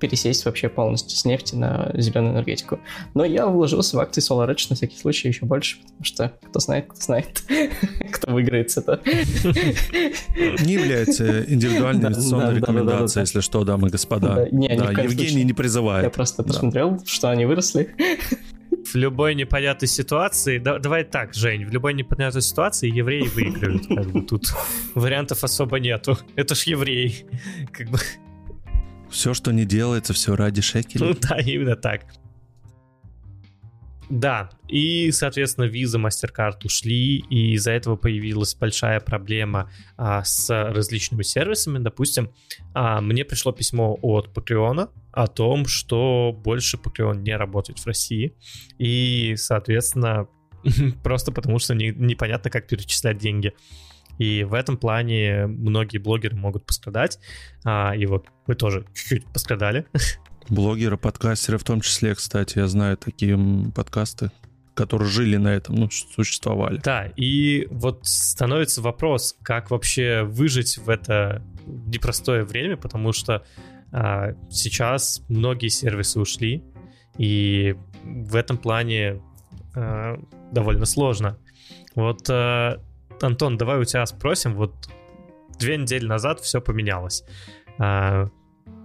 пересесть вообще полностью с нефти на зеленую энергетику. Но я вложился в акции SolarEdge на всякий случай еще больше, потому что кто знает, кто знает, кто выиграет с это. Не является индивидуальной инвестиционной рекомендацией, если что, дамы и господа. Евгений не призывает. Я просто посмотрел, что они выросли. В любой непонятной ситуации, да, давай так, Жень, в любой непонятной ситуации евреи выиграют. Как бы тут вариантов особо нету. Это ж еврей. Как бы все, что не делается, все ради шекелей. Ну да, именно так. Да, и, соответственно, виза, MasterCard ушли, и из-за этого появилась большая проблема а, с различными сервисами. Допустим, а, мне пришло письмо от Patreon о том, что больше Patreon не работает в России, и, соответственно, просто потому что не, непонятно, как перечислять деньги. И в этом плане многие блогеры могут пострадать. А, и вот мы тоже чуть-чуть пострадали. Блогеры, подкастеры в том числе, кстати, я знаю такие подкасты, которые жили на этом, ну, существовали. Да, и вот становится вопрос, как вообще выжить в это непростое время, потому что а, сейчас многие сервисы ушли, и в этом плане а, довольно сложно. Вот а, Антон, давай у тебя спросим. Вот две недели назад все поменялось. А,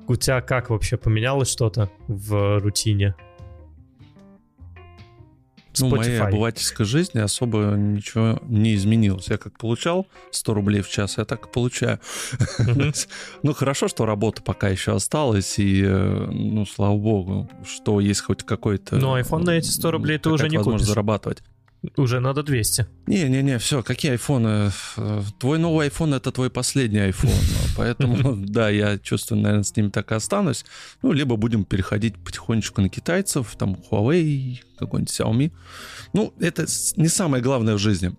у тебя как вообще поменялось что-то в рутине? Ну, моей обывательской жизни особо ничего не изменилось. Я как получал 100 рублей в час, я так и получаю. Ну, хорошо, что работа пока еще осталась, и, э, ну, слава богу, что есть хоть какой-то... Ну, iPhone на эти 100 рублей ты уже не купишь. зарабатывать. Уже надо 200. Не-не-не, все, какие айфоны? Твой новый iPhone — это твой последний iPhone. Поэтому, да, я чувствую, наверное, с ним так и останусь. Ну, либо будем переходить потихонечку на китайцев, там, Huawei, какой-нибудь Xiaomi. Ну, это не самое главное в жизни.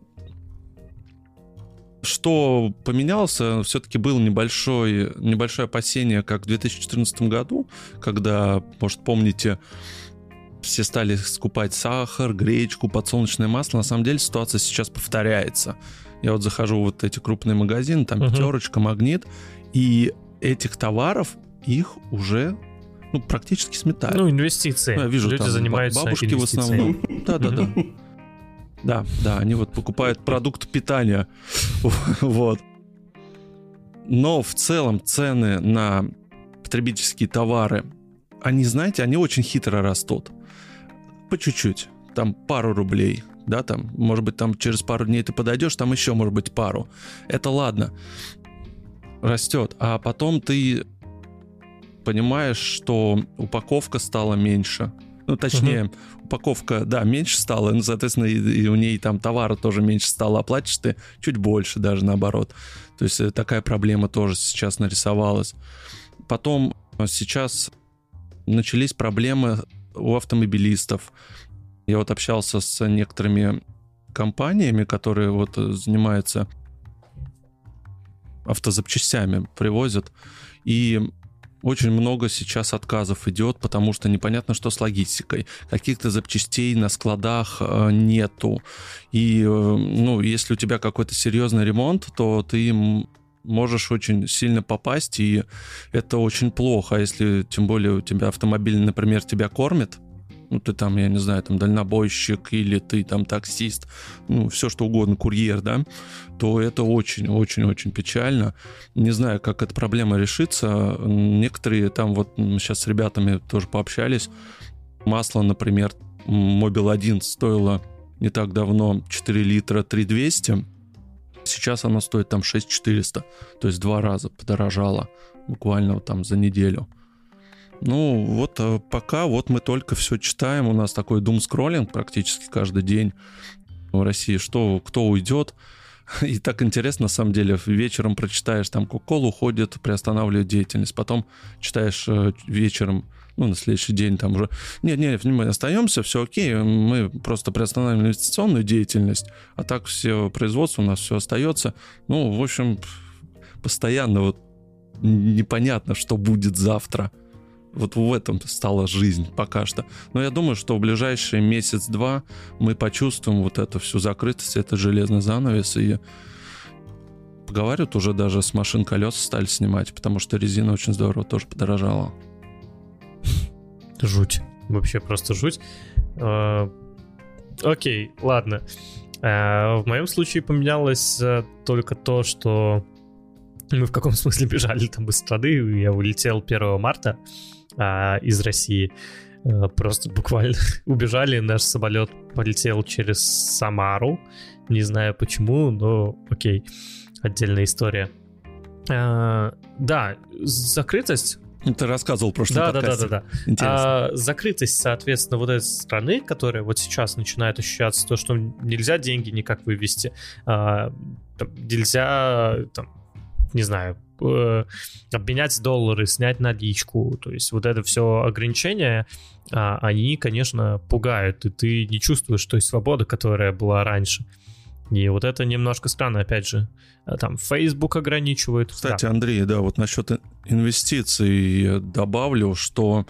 Что поменялось, все-таки было небольшое, небольшое опасение, как в 2014 году, когда, может, помните, все стали скупать сахар, гречку, подсолнечное масло. На самом деле ситуация сейчас повторяется. Я вот захожу в вот эти крупные магазины, там uh-huh. пятерочка, магнит, и этих товаров их уже ну, практически сметают. Ну, инвестиции. Ну, я вижу, Люди там занимаются бабушки в основном. Да, да, да. Да, да, они вот покупают продукт питания. Вот. Но в целом цены на потребительские товары, они, знаете, они очень хитро растут по чуть-чуть, там пару рублей, да, там, может быть, там через пару дней ты подойдешь, там еще, может быть, пару. Это ладно, растет, а потом ты понимаешь, что упаковка стала меньше. Ну, точнее, uh упаковка, да, меньше стала, ну, соответственно, и, и у ней там товара тоже меньше стало, оплатишь ты чуть больше даже наоборот. То есть э, такая проблема тоже сейчас нарисовалась. Потом э, сейчас начались проблемы у автомобилистов. Я вот общался с некоторыми компаниями, которые вот занимаются автозапчастями, привозят. И очень много сейчас отказов идет, потому что непонятно, что с логистикой. Каких-то запчастей на складах э, нету. И, э, ну, если у тебя какой-то серьезный ремонт, то ты можешь очень сильно попасть, и это очень плохо, а если тем более у тебя автомобиль, например, тебя кормит, ну, ты там, я не знаю, там дальнобойщик или ты там таксист, ну, все что угодно, курьер, да, то это очень-очень-очень печально. Не знаю, как эта проблема решится. Некоторые там вот сейчас с ребятами тоже пообщались. Масло, например, Мобил 1 стоило не так давно 4 литра 3200, Сейчас оно стоит там 6400, то есть два раза подорожало буквально там за неделю. Ну, вот э, пока вот мы только все читаем, у нас такой дум скроллинг практически каждый день в России, что кто уйдет, и так интересно, на самом деле, вечером прочитаешь, там Кока-Кола уходит, приостанавливает деятельность, потом читаешь э, вечером, ну, на следующий день там уже, нет, нет, мы остаемся, все окей, мы просто приостанавливаем инвестиционную деятельность, а так все производство у нас все остается. Ну, в общем, постоянно вот непонятно, что будет завтра. Вот в этом стала жизнь пока что. Но я думаю, что в ближайший месяц-два мы почувствуем вот эту всю закрытость, это железный занавес, и поговаривают, уже даже с машин колеса стали снимать, потому что резина очень здорово тоже подорожала. Жуть. Вообще просто жуть. А, окей, ладно. А, в моем случае поменялось э, только то, что мы в каком смысле бежали там из страны. Я улетел 1 марта а, из России. А, просто буквально убежали. Наш самолет полетел через Самару. Не знаю почему, но окей. Отдельная история. Да, закрытость ты рассказывал в прошлом да, подкасте. Да, да, да, да. А, закрытость, соответственно, вот этой страны, которая вот сейчас начинает ощущаться, то, что нельзя деньги никак вывести, а, там, нельзя там, не знаю, э, обменять доллары, снять наличку. То есть вот это все ограничения, а, они, конечно, пугают, и ты не чувствуешь той свободы, которая была раньше. И вот это немножко странно, опять же. А там Facebook ограничивает. Кстати, да. Андрей, да, вот насчет инвестиций добавлю, что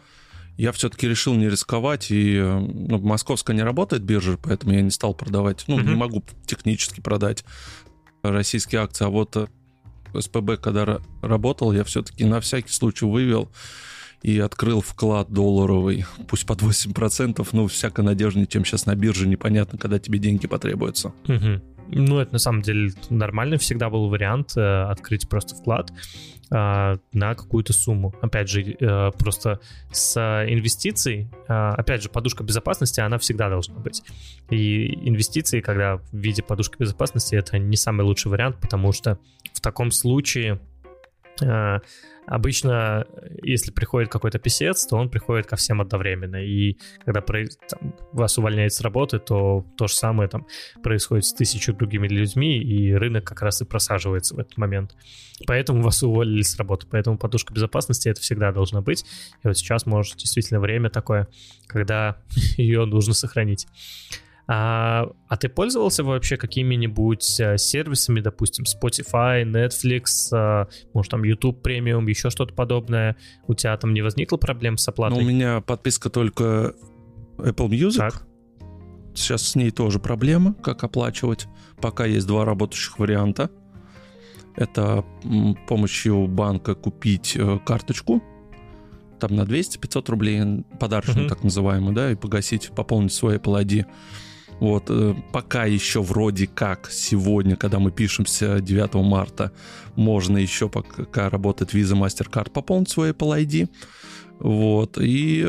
я все-таки решил не рисковать, и ну, московская не работает биржа, поэтому я не стал продавать, ну, mm-hmm. не могу технически продать российские акции, а вот СПБ, когда работал, я все-таки на всякий случай вывел и открыл вклад долларовый, пусть под 8%, ну, всяко надежнее, чем сейчас на бирже, непонятно, когда тебе деньги потребуются. Угу. Ну, это на самом деле нормальный всегда был вариант э, открыть просто вклад э, на какую-то сумму. Опять же, э, просто с инвестицией, э, опять же, подушка безопасности, она всегда должна быть. И инвестиции, когда в виде подушки безопасности, это не самый лучший вариант, потому что в таком случае э, обычно, если приходит какой-то писец, то он приходит ко всем одновременно. И когда там, вас увольняют с работы, то то же самое там происходит с тысячей другими людьми, и рынок как раз и просаживается в этот момент. Поэтому вас уволили с работы. Поэтому подушка безопасности это всегда должна быть. И вот сейчас может действительно время такое, когда ее нужно сохранить. А, а ты пользовался вообще какими-нибудь а, сервисами, допустим, Spotify, Netflix, а, может там YouTube Premium, еще что-то подобное? У тебя там не возникло проблем с оплатой? Ну, у меня подписка только Apple Music. Так. Сейчас с ней тоже проблема, как оплачивать. Пока есть два работающих варианта. Это помощью банка купить э, карточку, там на 200-500 рублей подарочную, uh-huh. так называемую, да, и погасить, пополнить свой Apple ID. Вот, э, пока еще вроде как сегодня, когда мы пишемся 9 марта, можно еще пока работает Visa MasterCard пополнить свой Apple ID. Вот, и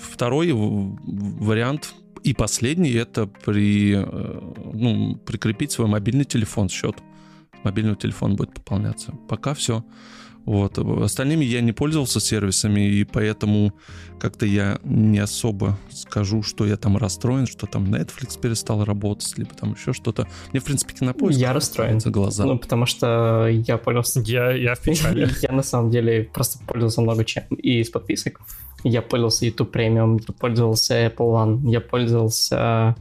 второй вариант и последний это при, э, ну, прикрепить свой мобильный телефон счет. Мобильный телефон будет пополняться. Пока все. Вот. Остальными я не пользовался сервисами, и поэтому как-то я не особо скажу, что я там расстроен, что там Netflix перестал работать, либо там еще что-то. Мне, в принципе, кинопоиск Я расстроен. За глаза. Ну, потому что я пользовался... Я, я в печали. я на самом деле просто пользовался много чем. И из подписок. Я пользовался YouTube Premium, я пользовался Apple One, я пользовался...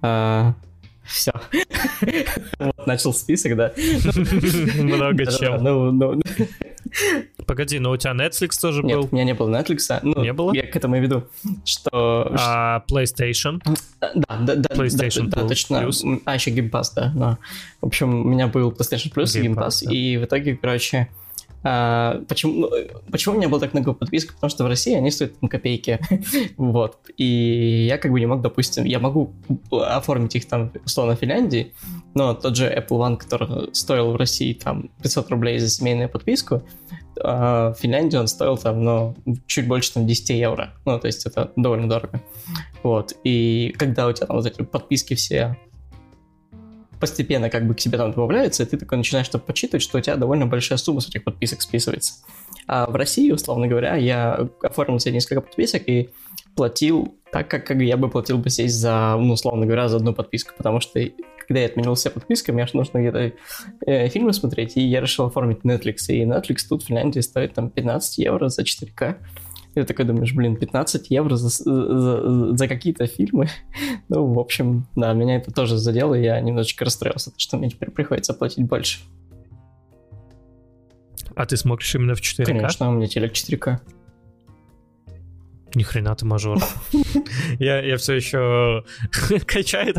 Uh, все. Вот начал список, да. Много чем. Ну, ну. Погоди, но у тебя Netflix тоже был? Нет, у меня не было Netflix. Ну, не было? Я к этому и веду, что... А PlayStation? Да, да, да. PlayStation да, да, точно. А, еще Game Pass, да. Но. В общем, у меня был PlayStation Plus и Game Pass, и в итоге, короче, а, почему, ну, почему у меня было так много подписок? Потому что в России они стоят там копейки. вот. И я как бы не мог, допустим, я могу оформить их там условно в Финляндии, но тот же Apple One, который стоил в России там 500 рублей за семейную подписку, а в Финляндии он стоил там, ну, чуть больше там 10 евро. Ну, то есть это довольно дорого. Вот. И когда у тебя там вот эти подписки все постепенно как бы к тебе там добавляется, и ты такой начинаешь что подсчитывать, что у тебя довольно большая сумма с этих подписок списывается. А в России, условно говоря, я оформил себе несколько подписок и платил так, как, как я бы платил бы здесь за, ну, условно говоря, за одну подписку, потому что когда я отменил все подписки, мне аж нужно где-то э, фильмы смотреть, и я решил оформить Netflix, и Netflix тут в Финляндии стоит там 15 евро за 4К. И ты такой думаешь, блин, 15 евро за, за, за какие-то фильмы. ну, в общем, да, меня это тоже задело, и я немножечко расстроился, что мне теперь приходится платить больше. А ты смотришь именно в 4К? Конечно, у меня телек 4К. Ни хрена ты мажор. я, я все еще качаю.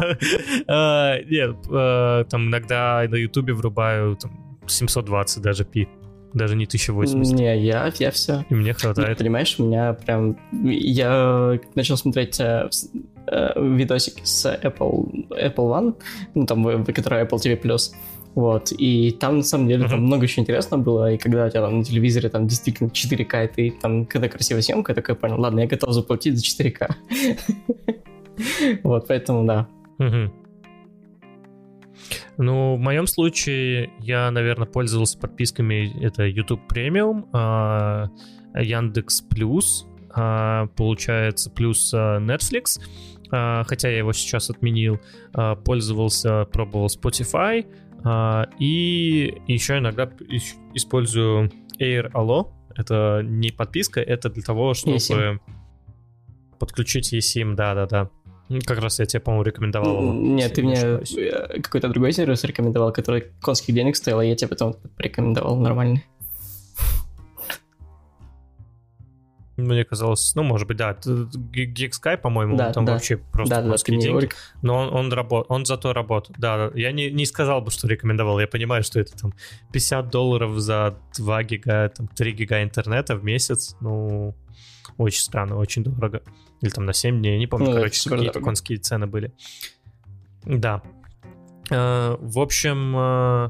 А, нет, а, там иногда на Ютубе врубаю там, 720 даже пи. Даже не 1080. Не, я, я все. И мне хватает. Нет, понимаешь, у меня прям... Я начал смотреть э, э, видосики с Apple, Apple One, ну там, который Apple TV+. Вот, и там, на самом деле, там много еще интересного было, и когда у тебя там на телевизоре там действительно 4К, и ты там, когда красивая съемка, я такой понял, ладно, я готов заплатить за 4К. Вот, поэтому да. Ну, в моем случае я, наверное, пользовался подписками, это YouTube Premium, а, Яндекс Плюс, а, получается, плюс а, Netflix, хотя я его сейчас отменил, пользовался, пробовал Spotify, и еще иногда использую Air Allo. Это не подписка, это для того, чтобы eSIM. подключить eSIM, да-да-да. Как раз я тебе, по-моему, рекомендовал его. Нет, ты мне э, какой-то другой сервис рекомендовал, который конских денег стоил, а я тебе потом порекомендовал нормальный. Мне казалось, ну, может быть, да, GeekSky, по-моему, да, там да. вообще просто да, да, деньги. Не... Но он, он, работ... он зато работает. Да, я не, не сказал бы, что рекомендовал. Я понимаю, что это там 50 долларов за 2 гига, там 3 гига интернета в месяц. Ну, очень странно, очень дорого. Или там на 7 дней, я не помню, ну, короче, какие-то конские цены были. Да. Э, в общем, э,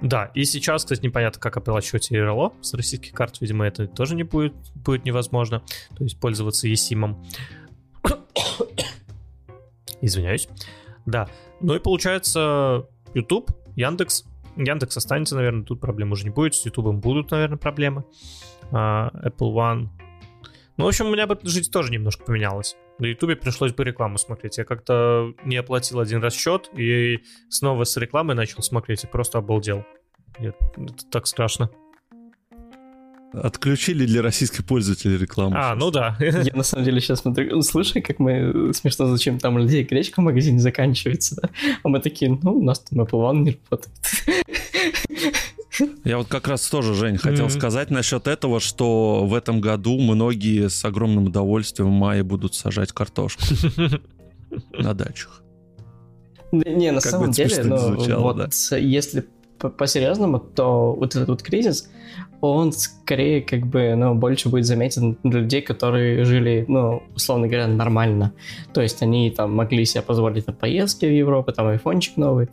да, и сейчас, кстати, непонятно, как оплачивать ИРЛО с российских карт, видимо, это тоже не будет, будет невозможно, то есть пользоваться eSIM. Извиняюсь. Да, ну и получается YouTube, Яндекс. Яндекс останется, наверное, тут проблем уже не будет, с YouTube будут, наверное, проблемы. Uh, Apple One. Ну, в общем, у меня бы жизнь тоже немножко поменялась. На Ютубе пришлось бы рекламу смотреть. Я как-то не оплатил один раз счет и снова с рекламой начал смотреть и просто обалдел. Нет, это так страшно. Отключили для российских пользователей рекламу. А, ну да. Я на самом деле сейчас смотрю, слушай, как мы смешно зачем там людей гречка в магазине заканчивается, да? А мы такие, ну, у нас там Apple One не работает. Я вот как раз тоже, Жень, хотел mm-hmm. сказать насчет этого, что в этом году многие с огромным удовольствием в мае будут сажать картошку на дачах. Не, на самом деле, ну, вот если по-серьезному, то вот этот вот кризис, он скорее как бы, ну, больше будет заметен для людей, которые жили, ну, условно говоря, нормально. То есть они там могли себе позволить на поездки в Европу, там айфончик новый,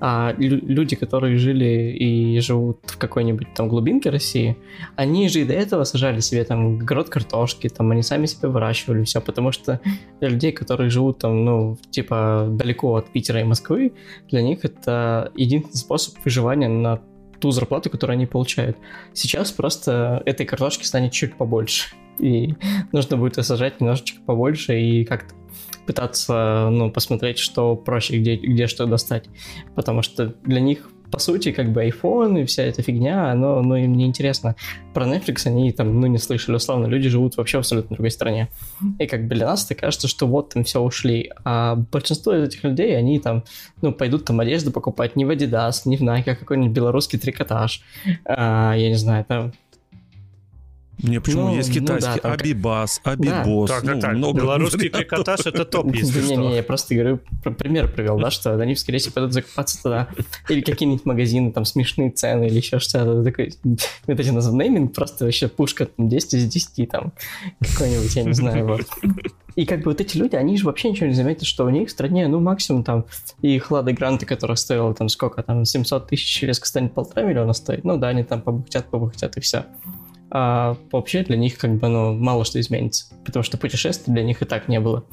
а люди, которые жили и живут в какой-нибудь там глубинке России, они же и до этого сажали себе там грот картошки, там они сами себе выращивали все, потому что для людей, которые живут там, ну, типа далеко от Питера и Москвы, для них это единственный способ выживания на ту зарплату, которую они получают. Сейчас просто этой картошки станет чуть побольше, и нужно будет сажать немножечко побольше и как-то пытаться, ну, посмотреть, что проще, где, где что достать. Потому что для них по сути, как бы iPhone и вся эта фигня, оно, ну, им не интересно. Про Netflix они там, ну, не слышали, условно, люди живут вообще в абсолютно другой стране. И как бы для нас это кажется, что вот там все ушли. А большинство из этих людей, они там, ну, пойдут там одежду покупать не в Adidas, не в Nike, а какой-нибудь белорусский трикотаж. А, я не знаю, там мне почему ну, есть китайский ну, да, Абибас, Абибос. Да. Так, ну, так, так. Много Белорусский трикотаж это топ, если не, Не, не, я просто говорю, пример привел, да, что они скорее всего пойдут закупаться туда. Или какие-нибудь магазины, там смешные цены, или еще что-то такое. Вот эти назов нейминг, просто вообще пушка там 10 из 10, там, какой-нибудь, я не знаю, вот. И как бы вот эти люди, они же вообще ничего не заметят, что у них в стране, ну, максимум там, и Хлады Гранты, которая стоила там сколько, там, 700 тысяч, резко станет полтора миллиона стоить. Ну да, они там побухтят, побухтят и все а вообще для них как бы, ну, мало что изменится, потому что путешествий для них и так не было.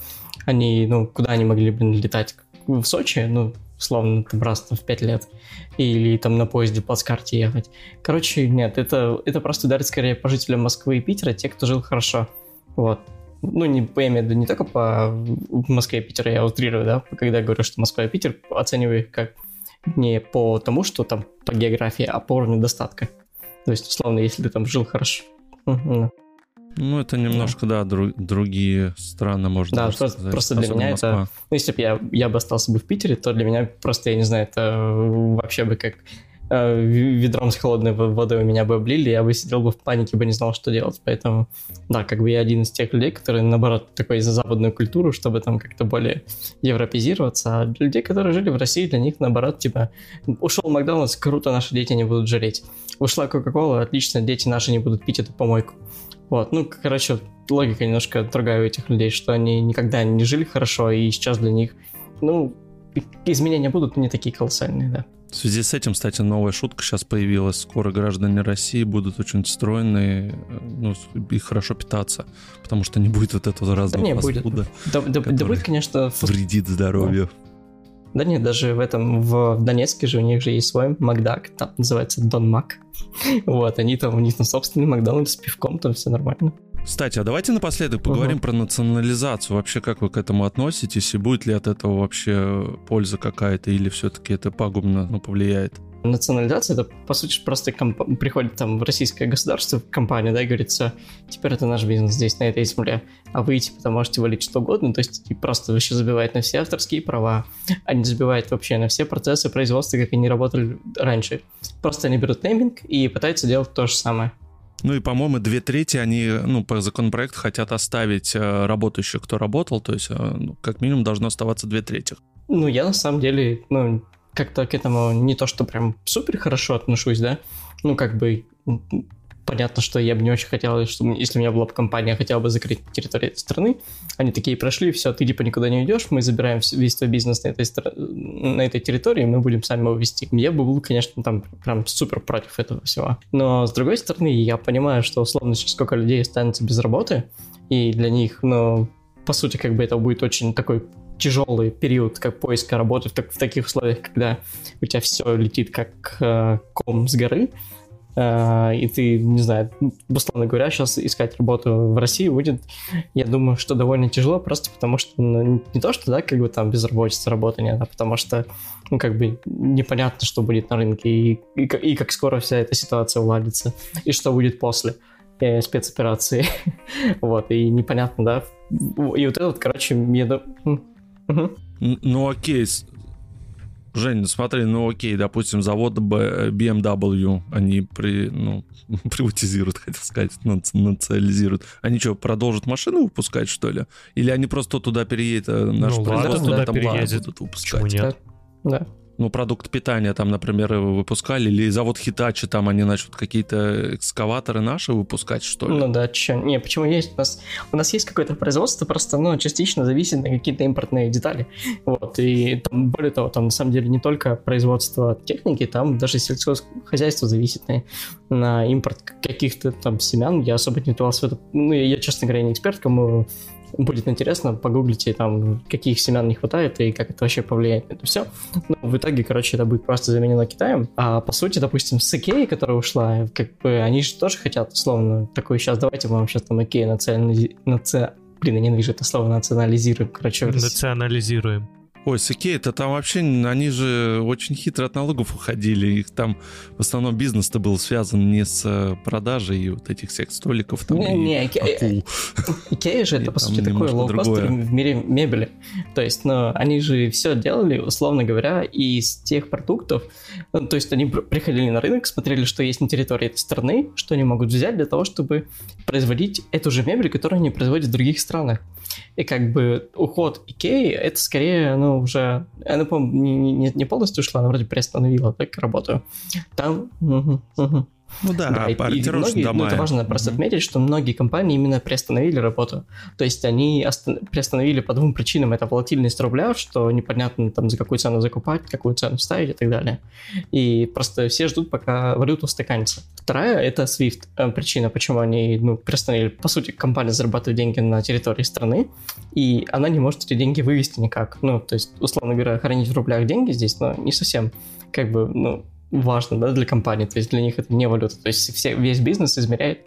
Они, ну, куда они могли, блин, летать? В Сочи, ну, условно, там раз в пять лет, или там на поезде плацкарте ехать. Короче, нет, это, это просто ударит скорее по жителям Москвы и Питера, те, кто жил хорошо. Вот. Ну, не, я имею в виду не только по Москве и Питеру, я утрирую, да, когда говорю, что Москва и Питер оцениваю как не по тому, что там по географии, а по уровню достатка. То есть, условно, если ты там жил хорошо. Ну, это немножко, да, дру- другие страны, можно Да, просто, сказать. просто для Особенно меня Москва. это... Ну, если бы я, я бы остался бы в Питере, то для меня просто, я не знаю, это вообще бы как ведром с холодной водой у меня бы облили, я бы сидел бы в панике, бы не знал, что делать. Поэтому, да, как бы я один из тех людей, которые, наоборот, такой за западную культуру, чтобы там как-то более европезироваться. А людей, которые жили в России, для них, наоборот, типа, ушел Макдональдс, круто, наши дети не будут жалеть. Ушла Кока-Кола, отлично, дети наши не будут пить эту помойку. Вот, ну, короче, логика немножко другая у этих людей, что они никогда не жили хорошо, и сейчас для них, ну, изменения будут не такие колоссальные, да. В связи с этим, кстати, новая шутка сейчас появилась. Скоро граждане России будут очень стройные э, ну, и хорошо питаться, потому что не будет вот этого разного не будет. фастфуда, Да, да- да будет, конечно, фас- вредит здоровью. Да нет, даже в этом, в Донецке же у них же есть свой Макдак, там называется Дон Мак. Вот, они там, у них там собственный Макдональдс с пивком, там все нормально. Кстати, а давайте напоследок поговорим Мгм. про национализацацию. Вообще, как вы к этому относитесь? И будет ли от этого вообще польза какая-то? Или все-таки это пагубно ну, повлияет? Национализация, это, по сути, просто комп- приходит там в российское государство, компания, да, и говорится, теперь это наш бизнес здесь, на этой земле, а вы, типа, там можете валить что угодно, то есть и просто вообще забивает на все авторские права, а не забивает вообще на все процессы производства, как они работали раньше. Просто они берут нейминг и пытаются делать то же самое. Ну и, по-моему, две трети они, ну, по законопроекту хотят оставить э, работающих, кто работал, то есть, э, ну, как минимум, должно оставаться две трети. Ну, я на самом деле, ну, как-то к этому не то, что прям супер хорошо отношусь, да. Ну, как бы понятно, что я бы не очень хотел, что если у меня была бы компания, я хотел бы закрыть территорию этой страны. Они такие прошли, все, ты типа никуда не уйдешь, мы забираем весь твой бизнес на этой, на этой территории, мы будем сами его вести. Я бы был, конечно, там прям супер против этого всего. Но, с другой стороны, я понимаю, что условно сейчас сколько людей останется без работы, и для них, ну, по сути, как бы это будет очень такой тяжелый период как поиска работы в, так- в таких условиях, когда у тебя все летит как э, ком с горы, и ты, не знаю, условно говоря, сейчас искать работу в России будет, я думаю, что довольно тяжело, просто потому что ну, не то, что, да, как бы там безработица, работы нет, а потому что, ну, как бы непонятно, что будет на рынке, и, и, и как скоро вся эта ситуация уладится, и что будет после э, спецоперации. вот, и непонятно, да. И вот это вот, короче. Н- Ну окей, Жень, ну смотри, ну окей, допустим, завод BMW, они при, ну, приватизируют, хотел сказать, нац- национализируют. Они что, продолжат машины выпускать, что ли? Или они просто туда переедет, э, наше Ну, производство, туда там переедет. будут Почему выпускать? нет? Да. Ну, продукт питания там, например, выпускали, или завод Хитачи, там они начнут какие-то экскаваторы наши выпускать, что ли? Ну да, чё? Не, почему есть? У нас, у нас есть какое-то производство, просто, ну, частично зависит на какие-то импортные детали. Вот, и там, более того, там на самом деле не только производство техники, там даже сельскохозяйство зависит на, на импорт каких-то там семян. Я особо не вдавался в это. Ну, я, честно говоря, не эксперт, кому будет интересно, погуглите там, каких семян не хватает и как это вообще повлияет на это все. Ну, в итоге, короче, это будет просто заменено Китаем. А по сути, допустим, с Икеей, которая ушла, как бы они же тоже хотят, условно, такой сейчас, давайте мы вам сейчас там Икею национали... наци... Блин, я ненавижу это слово национализируем, короче. Национализируем. Ой, с Икеей, это там вообще, они же очень хитро от налогов уходили. Их там в основном бизнес-то был связан не с э, продажей вот этих всех столиков там Не, и не, Икея- акул. Икея же это, по сути, такой лоукостер в мире мебели. То есть, ну, они же все делали, условно говоря, из тех продуктов, ну, то есть они пр- приходили на рынок, смотрели, что есть на территории этой страны, что они могут взять для того, чтобы производить эту же мебель, которую они производят в других странах. И как бы уход Икеи, это скорее, ну, уже... Она, по-моему, не, не- не полностью ушла, она вроде приостановила так работу. Там... мгм, мгм. Ну да, Да, и- и многие- ну, это важно просто отметить, что многие компании именно приостановили работу. То есть они оста- приостановили по двум причинам. Это волатильность рубля, что непонятно там за какую цену закупать, какую цену ставить и так далее. И просто все ждут, пока валюта устаканится. Вторая — это SWIFT. э, Причина, почему они ну, приостановили. По сути, компания зарабатывает деньги на территории страны, и она не может эти деньги вывести никак. Ну, то есть, условно говоря, хранить в рублях деньги здесь, но не совсем как бы, ну, важно, да, для компании, то есть для них это не валюта, то есть все, весь бизнес измеряет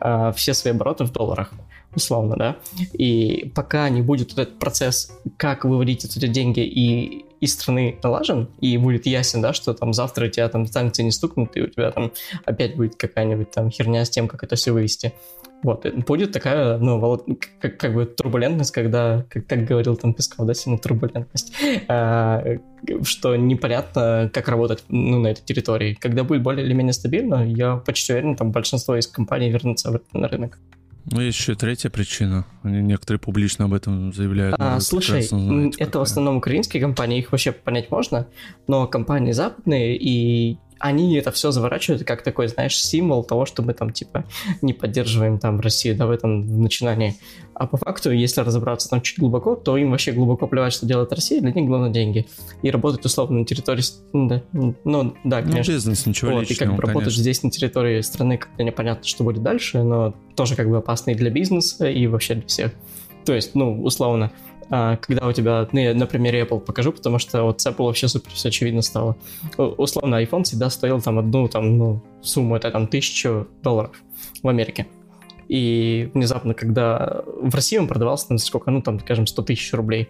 а, все свои обороты в долларах, условно, да, и пока не будет вот этот процесс, как выводить эти деньги и из страны налажен, и будет ясен, да, что там завтра тебя там санкции не стукнут, и у тебя там опять будет какая-нибудь там херня с тем, как это все вывести. Вот, будет такая, ну, как, как бы турбулентность, когда, как, как говорил там Песков, да, сильно турбулентность, а, что непонятно, как работать ну, на этой территории. Когда будет более или менее стабильно, я почти уверен, там большинство из компаний вернутся на рынок. Ну, есть еще третья причина. Они некоторые публично об этом заявляют. А, слушай, знаете, это какая. в основном украинские компании, их вообще понять можно, но компании западные и они это все заворачивают как такой, знаешь, символ того, что мы там, типа, не поддерживаем там Россию, да, в этом начинании. А по факту, если разобраться там чуть глубоко, то им вообще глубоко плевать, что делает Россия, для них главное деньги. И работать условно на территории... Да, ну, да, ну, конечно. Ну, бизнес, ничего вот, личного, И как бы работать здесь на территории страны, когда непонятно, что будет дальше, но тоже как бы опасно и для бизнеса, и вообще для всех. То есть, ну, условно, когда у тебя, ну, я на примере Apple покажу, потому что вот с Apple вообще супер все очевидно стало. Условно, iPhone всегда стоил там одну там, ну, сумму, это там тысячу долларов в Америке. И внезапно, когда в России он продавался там сколько, ну, там, скажем, 100 тысяч рублей.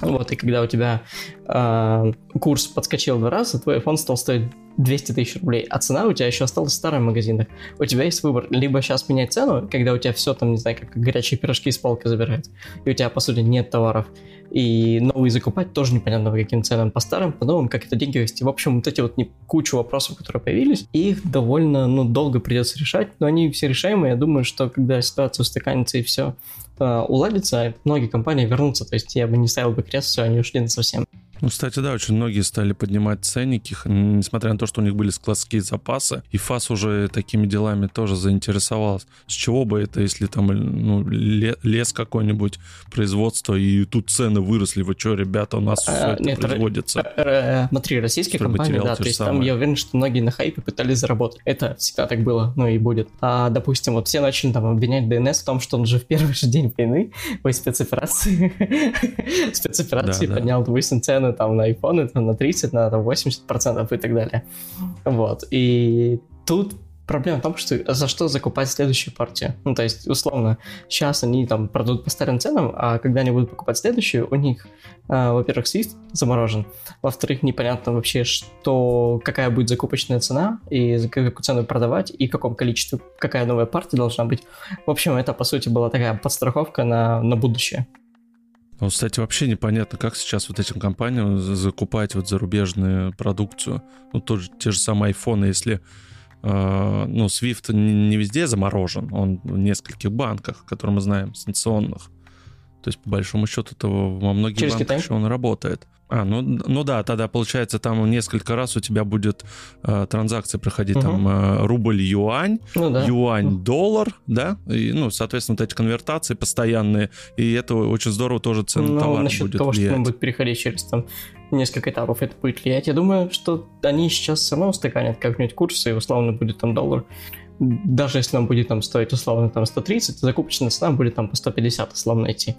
Вот, и когда у тебя э, курс подскочил в два раза, твой iPhone стал стоить 200 тысяч рублей, а цена у тебя еще осталась в старом магазинах. У тебя есть выбор, либо сейчас менять цену, когда у тебя все там, не знаю, как горячие пирожки с полки забирают, и у тебя, по сути, нет товаров, и новые закупать тоже непонятно по каким ценам, по старым, по новым, как это деньги вести. В общем, вот эти вот не, кучу вопросов, которые появились, их довольно, ну, долго придется решать, но они все решаемые. Я думаю, что когда ситуация устаканится и все э, уладится, многие компании вернутся, то есть я бы не ставил бы крест, все, они ушли на совсем. Ну, кстати, да, очень многие стали поднимать ценники, несмотря на то, что у них были складские запасы. И ФАС уже такими делами тоже заинтересовался. С чего бы это, если там ну, лес какой-нибудь, производство, и тут цены выросли, вы что, ребята, у нас а, все это нет, производится. Смотри, российские компании, да, то есть самое. там я уверен, что многие на хайпе пытались заработать. Это всегда так было, ну и будет. А, допустим, вот все начали там обвинять ДНС в том, что он же в первый же день войны, ой, спецоперации, спецоперации поднял, допустим, цены там на iPhone там, на 30, на там, 80% и так далее. Вот. И тут проблема в том, что за что закупать следующую партию. Ну, то есть, условно, сейчас они там продадут по старым ценам, а когда они будут покупать следующую, у них, э, во-первых, Swift заморожен, во-вторых, непонятно вообще, что, какая будет закупочная цена, и за какую цену продавать, и в каком количестве, какая новая партия должна быть. В общем, это, по сути, была такая подстраховка на, на будущее. Ну, кстати, вообще непонятно, как сейчас вот этим компаниям закупать вот зарубежную продукцию. Ну, тоже те же самые айфоны, если э, ну, Swift не, везде заморожен, он в нескольких банках, которые мы знаем, санкционных. То есть, по большому счету, это во многих Через банках Китай? еще он работает. А, ну, ну да, тогда получается там несколько раз у тебя будет э, транзакция проходить, угу. там э, рубль-юань, ну, да. юань-доллар, да, и, ну, соответственно, вот эти конвертации постоянные, и это очень здорово тоже цена ну, товара насчет будет того, влиять. что он будет переходить через там несколько этапов, это будет влиять. Я думаю, что они сейчас все равно устаканят как-нибудь курсы, и условно будет там доллар даже если он будет там стоить условно там 130, закупочная цена будет там по 150 условно идти.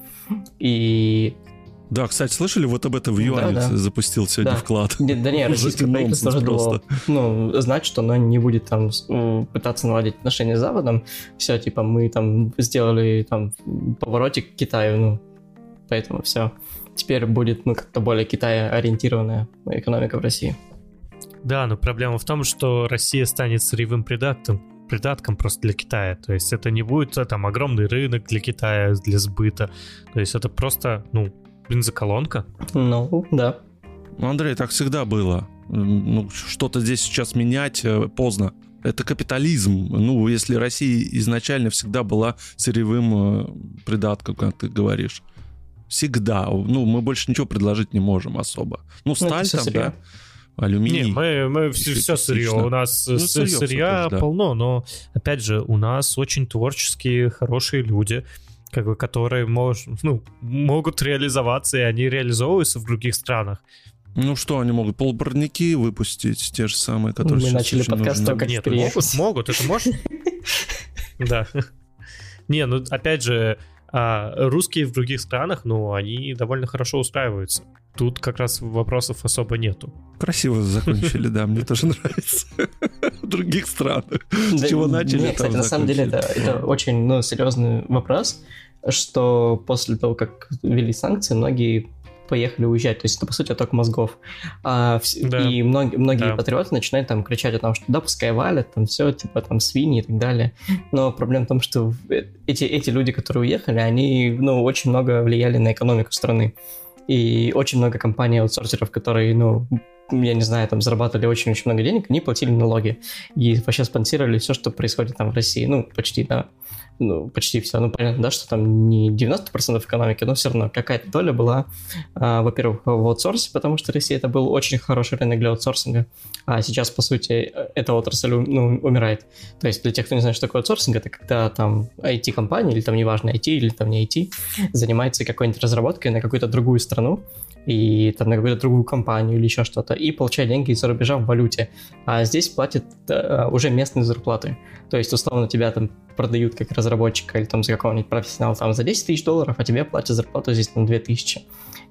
И да, кстати, слышали, вот об этом в юане да, да. запустил сегодня да. вклад. Да, да не, российское правительство тоже было, ну, знать, что оно не будет там пытаться наладить отношения с Западом. Все, типа, мы там сделали там поворотик к Китаю, ну, поэтому все. Теперь будет, ну, как-то более Китая-ориентированная экономика в России. Да, но проблема в том, что Россия станет сырьевым придатком, придатком просто для Китая. То есть это не будет э, там огромный рынок для Китая, для сбыта. То есть это просто, ну, бензоколонка. Ну, да. Ну, Андрей, так всегда было. Ну, что-то здесь сейчас менять э, поздно. Это капитализм. Ну, если Россия изначально всегда была сырьевым э, придатком, как ты говоришь. Всегда. Ну, мы больше ничего предложить не можем особо. Ну, ну сталь там, сырье. да алюминий. Не, мы, мы все, все сырье. У нас ну, сырье сырья тоже, да. полно, но опять же, у нас очень творческие, хорошие люди, как бы, которые мож, ну, могут реализоваться, и они реализовываются в других странах. Ну что, они могут полборники выпустить, те же самые, которые Мы начали подкаст только Нет, могут, могут, это может. Да. Не, ну опять же, а, русские в других странах, ну, они довольно хорошо устраиваются. Тут как раз вопросов особо нету. Красиво закончили, да, мне тоже нравится. В других странах. С чего начали, кстати, на самом деле это очень ну, серьезный вопрос, что после того, как ввели санкции, многие поехали уезжать. То есть это, по сути, отток мозгов. А, да. И многие, многие да. патриоты начинают там кричать о том, что да, пускай валят, там все, типа там свиньи и так далее. Но проблема в том, что эти, эти люди, которые уехали, они, ну, очень много влияли на экономику страны. И очень много компаний аутсорсеров, которые, ну, я не знаю, там зарабатывали очень-очень много денег, они платили налоги. И вообще спонсировали все, что происходит там в России. Ну, почти, да ну, почти все. Ну, понятно, да, что там не 90% экономики, но все равно какая-то доля была, а, во-первых, в аутсорсе, потому что Россия это был очень хороший рынок для аутсорсинга, а сейчас, по сути, эта отрасль ну, умирает. То есть для тех, кто не знает, что такое аутсорсинг, это когда там IT-компания, или там неважно, IT, или там не IT, занимается какой-нибудь разработкой на какую-то другую страну, и там на какую-то другую компанию или еще что-то, и получает деньги из-за рубежа в валюте. А здесь платят э, уже местные зарплаты. То есть, условно, тебя там продают как разработчика или там за какого-нибудь профессионала там за 10 тысяч долларов, а тебе платят зарплату здесь на 2 тысячи.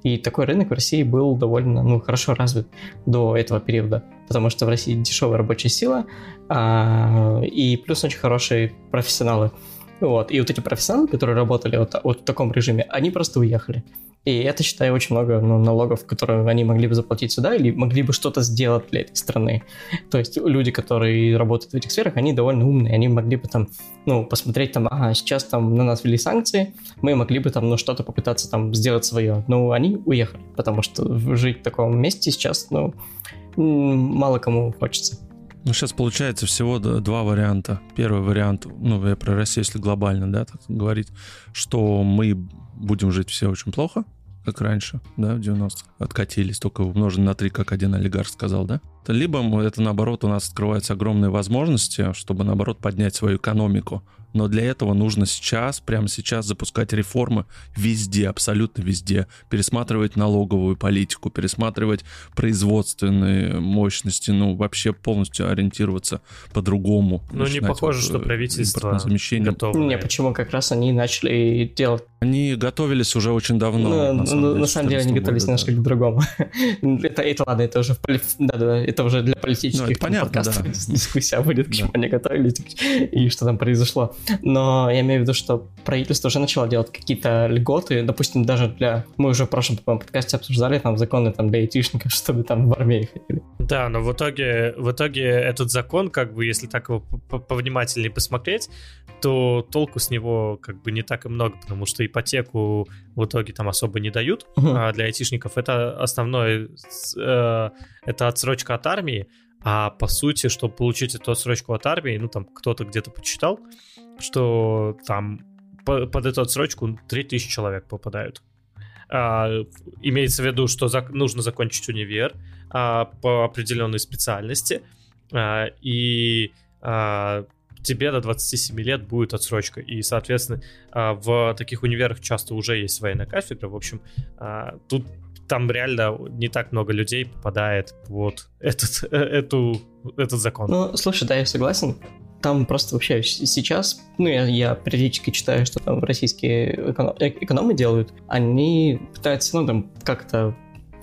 И такой рынок в России был довольно ну, хорошо развит до этого периода, потому что в России дешевая рабочая сила а, и плюс очень хорошие профессионалы. Вот. И вот эти профессионалы, которые работали вот, вот в таком режиме, они просто уехали. И это, считаю, очень много ну, налогов, которые они могли бы заплатить сюда или могли бы что-то сделать для этой страны. То есть люди, которые работают в этих сферах, они довольно умные, они могли бы там, ну, посмотреть там, ага, сейчас там на нас ввели санкции, мы могли бы там, ну, что-то попытаться там сделать свое. Но они уехали, потому что жить в таком месте сейчас, ну, мало кому хочется. Ну, сейчас получается всего два варианта. Первый вариант, ну, я про Россию, если глобально, да, так говорить, что мы будем жить все очень плохо, как раньше, да, в 90-х. Откатились, только умножить на 3, как один олигарх сказал, да? Либо это, наоборот, у нас открываются огромные возможности, чтобы, наоборот, поднять свою экономику, но для этого нужно сейчас, прямо сейчас запускать реформы везде, абсолютно везде. Пересматривать налоговую политику, пересматривать производственные мощности, ну, вообще полностью ориентироваться по-другому. Ну, не похоже, вот, что э, правительство готово. Не, почему как раз они начали делать... Они готовились уже очень давно. Ну, на самом, ну, деле, на самом деле они готовились года, немножко да. к другому. это, это ладно, это уже, да, да, это уже для политических ну, это понятно, подкастов да. дискуссия будет, к чему да. они готовились и что там произошло но я имею в виду, что правительство уже начало делать какие-то льготы, допустим, даже для... Мы уже в прошлом подкасте обсуждали там законы там, для айтишников, чтобы там в армии ходили. Да, но в итоге, в итоге этот закон, как бы, если так его повнимательнее посмотреть, то толку с него как бы не так и много, потому что ипотеку в итоге там особо не дают, uh-huh. а для айтишников это основное, э, это отсрочка от армии, а по сути, чтобы получить эту отсрочку от армии, ну там кто-то где-то почитал, что там под эту отсрочку 3000 человек попадают. А, имеется в виду, что за, нужно закончить универ а, по определенной специальности, а, и а, тебе до 27 лет будет отсрочка. И, соответственно, а, в таких универах часто уже есть военная кафедра. В общем, а, тут там реально не так много людей попадает под этот, эту, этот закон. Ну, слушай, да, я согласен там просто вообще сейчас, ну, я, я периодически читаю, что там российские эконом, э, экономы делают, они пытаются, ну, там, как-то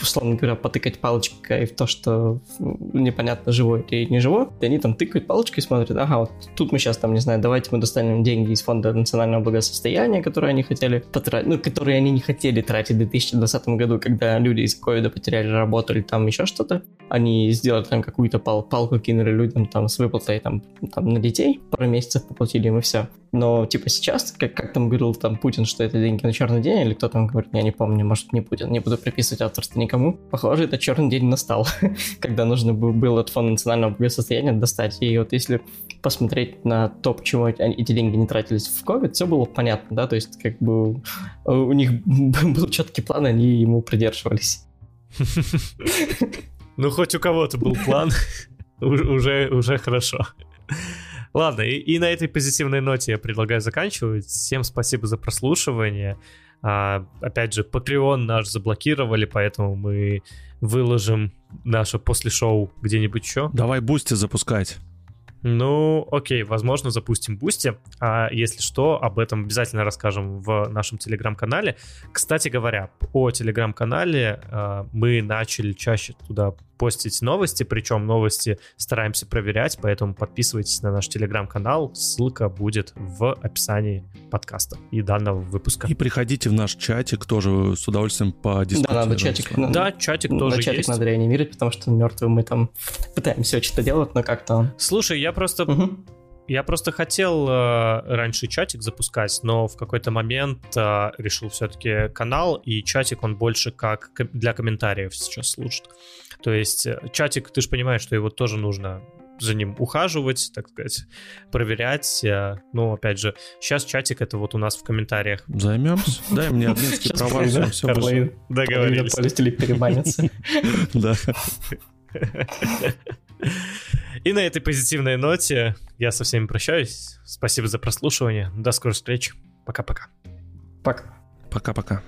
условно говоря, потыкать палочкой в то, что непонятно, живой или не живой. И они там тыкают палочкой и смотрят, ага, вот тут мы сейчас там, не знаю, давайте мы достанем деньги из фонда национального благосостояния, которые они хотели потратить, ну, которые они не хотели тратить в 2020 году, когда люди из ковида потеряли работу или там еще что-то. Они сделали там какую-то пал палку, кинули людям там с выплатой там, там на детей, пару месяцев поплатили им и все. Но типа сейчас, как, как там говорил там Путин, что это деньги на черный день, или кто там говорит, я не помню, может не Путин, не буду приписывать авторство никому. Похоже, это черный день настал, когда нужно было от фонда национального благосостояния достать. И вот если посмотреть на то, почему эти деньги не тратились в COVID, все было понятно, да, то есть как бы у них был четкий план, они ему придерживались. Ну, хоть у кого-то был план, уже, уже хорошо. Ладно, и, и на этой позитивной ноте я предлагаю заканчивать. Всем спасибо за прослушивание. А, опять же, Patreon наш заблокировали, поэтому мы выложим наше после шоу где-нибудь еще. Давай Boosty запускать. Ну, окей, возможно, запустим Boosty. А если что, об этом обязательно расскажем в нашем телеграм-канале. Кстати говоря, о телеграм-канале э, мы начали чаще туда постить новости, причем новости стараемся проверять, поэтому подписывайтесь на наш телеграм-канал, ссылка будет в описании подкаста и данного выпуска. И приходите в наш чатик, тоже с удовольствием по Да, надо чатик. Да, чатик тоже на чатик есть. надо реанимировать, потому что мертвым мы там пытаемся что-то делать, но как-то... Слушай, я просто Угу. Я просто хотел э, раньше чатик запускать, но в какой-то момент э, решил все-таки канал, и чатик он больше как для комментариев сейчас служит. То есть э, чатик, ты же понимаешь, что его тоже нужно за ним ухаживать, так сказать, проверять. э, Ну, опять же, сейчас чатик это вот у нас в комментариях. Займемся. Дай мне админские Сейчас права, все, половина- Договорились. половина пользователей перебанится. Да. И на этой позитивной ноте я со всеми прощаюсь. Спасибо за прослушивание. До скорых встреч. Пока-пока. Пока. Пока-пока.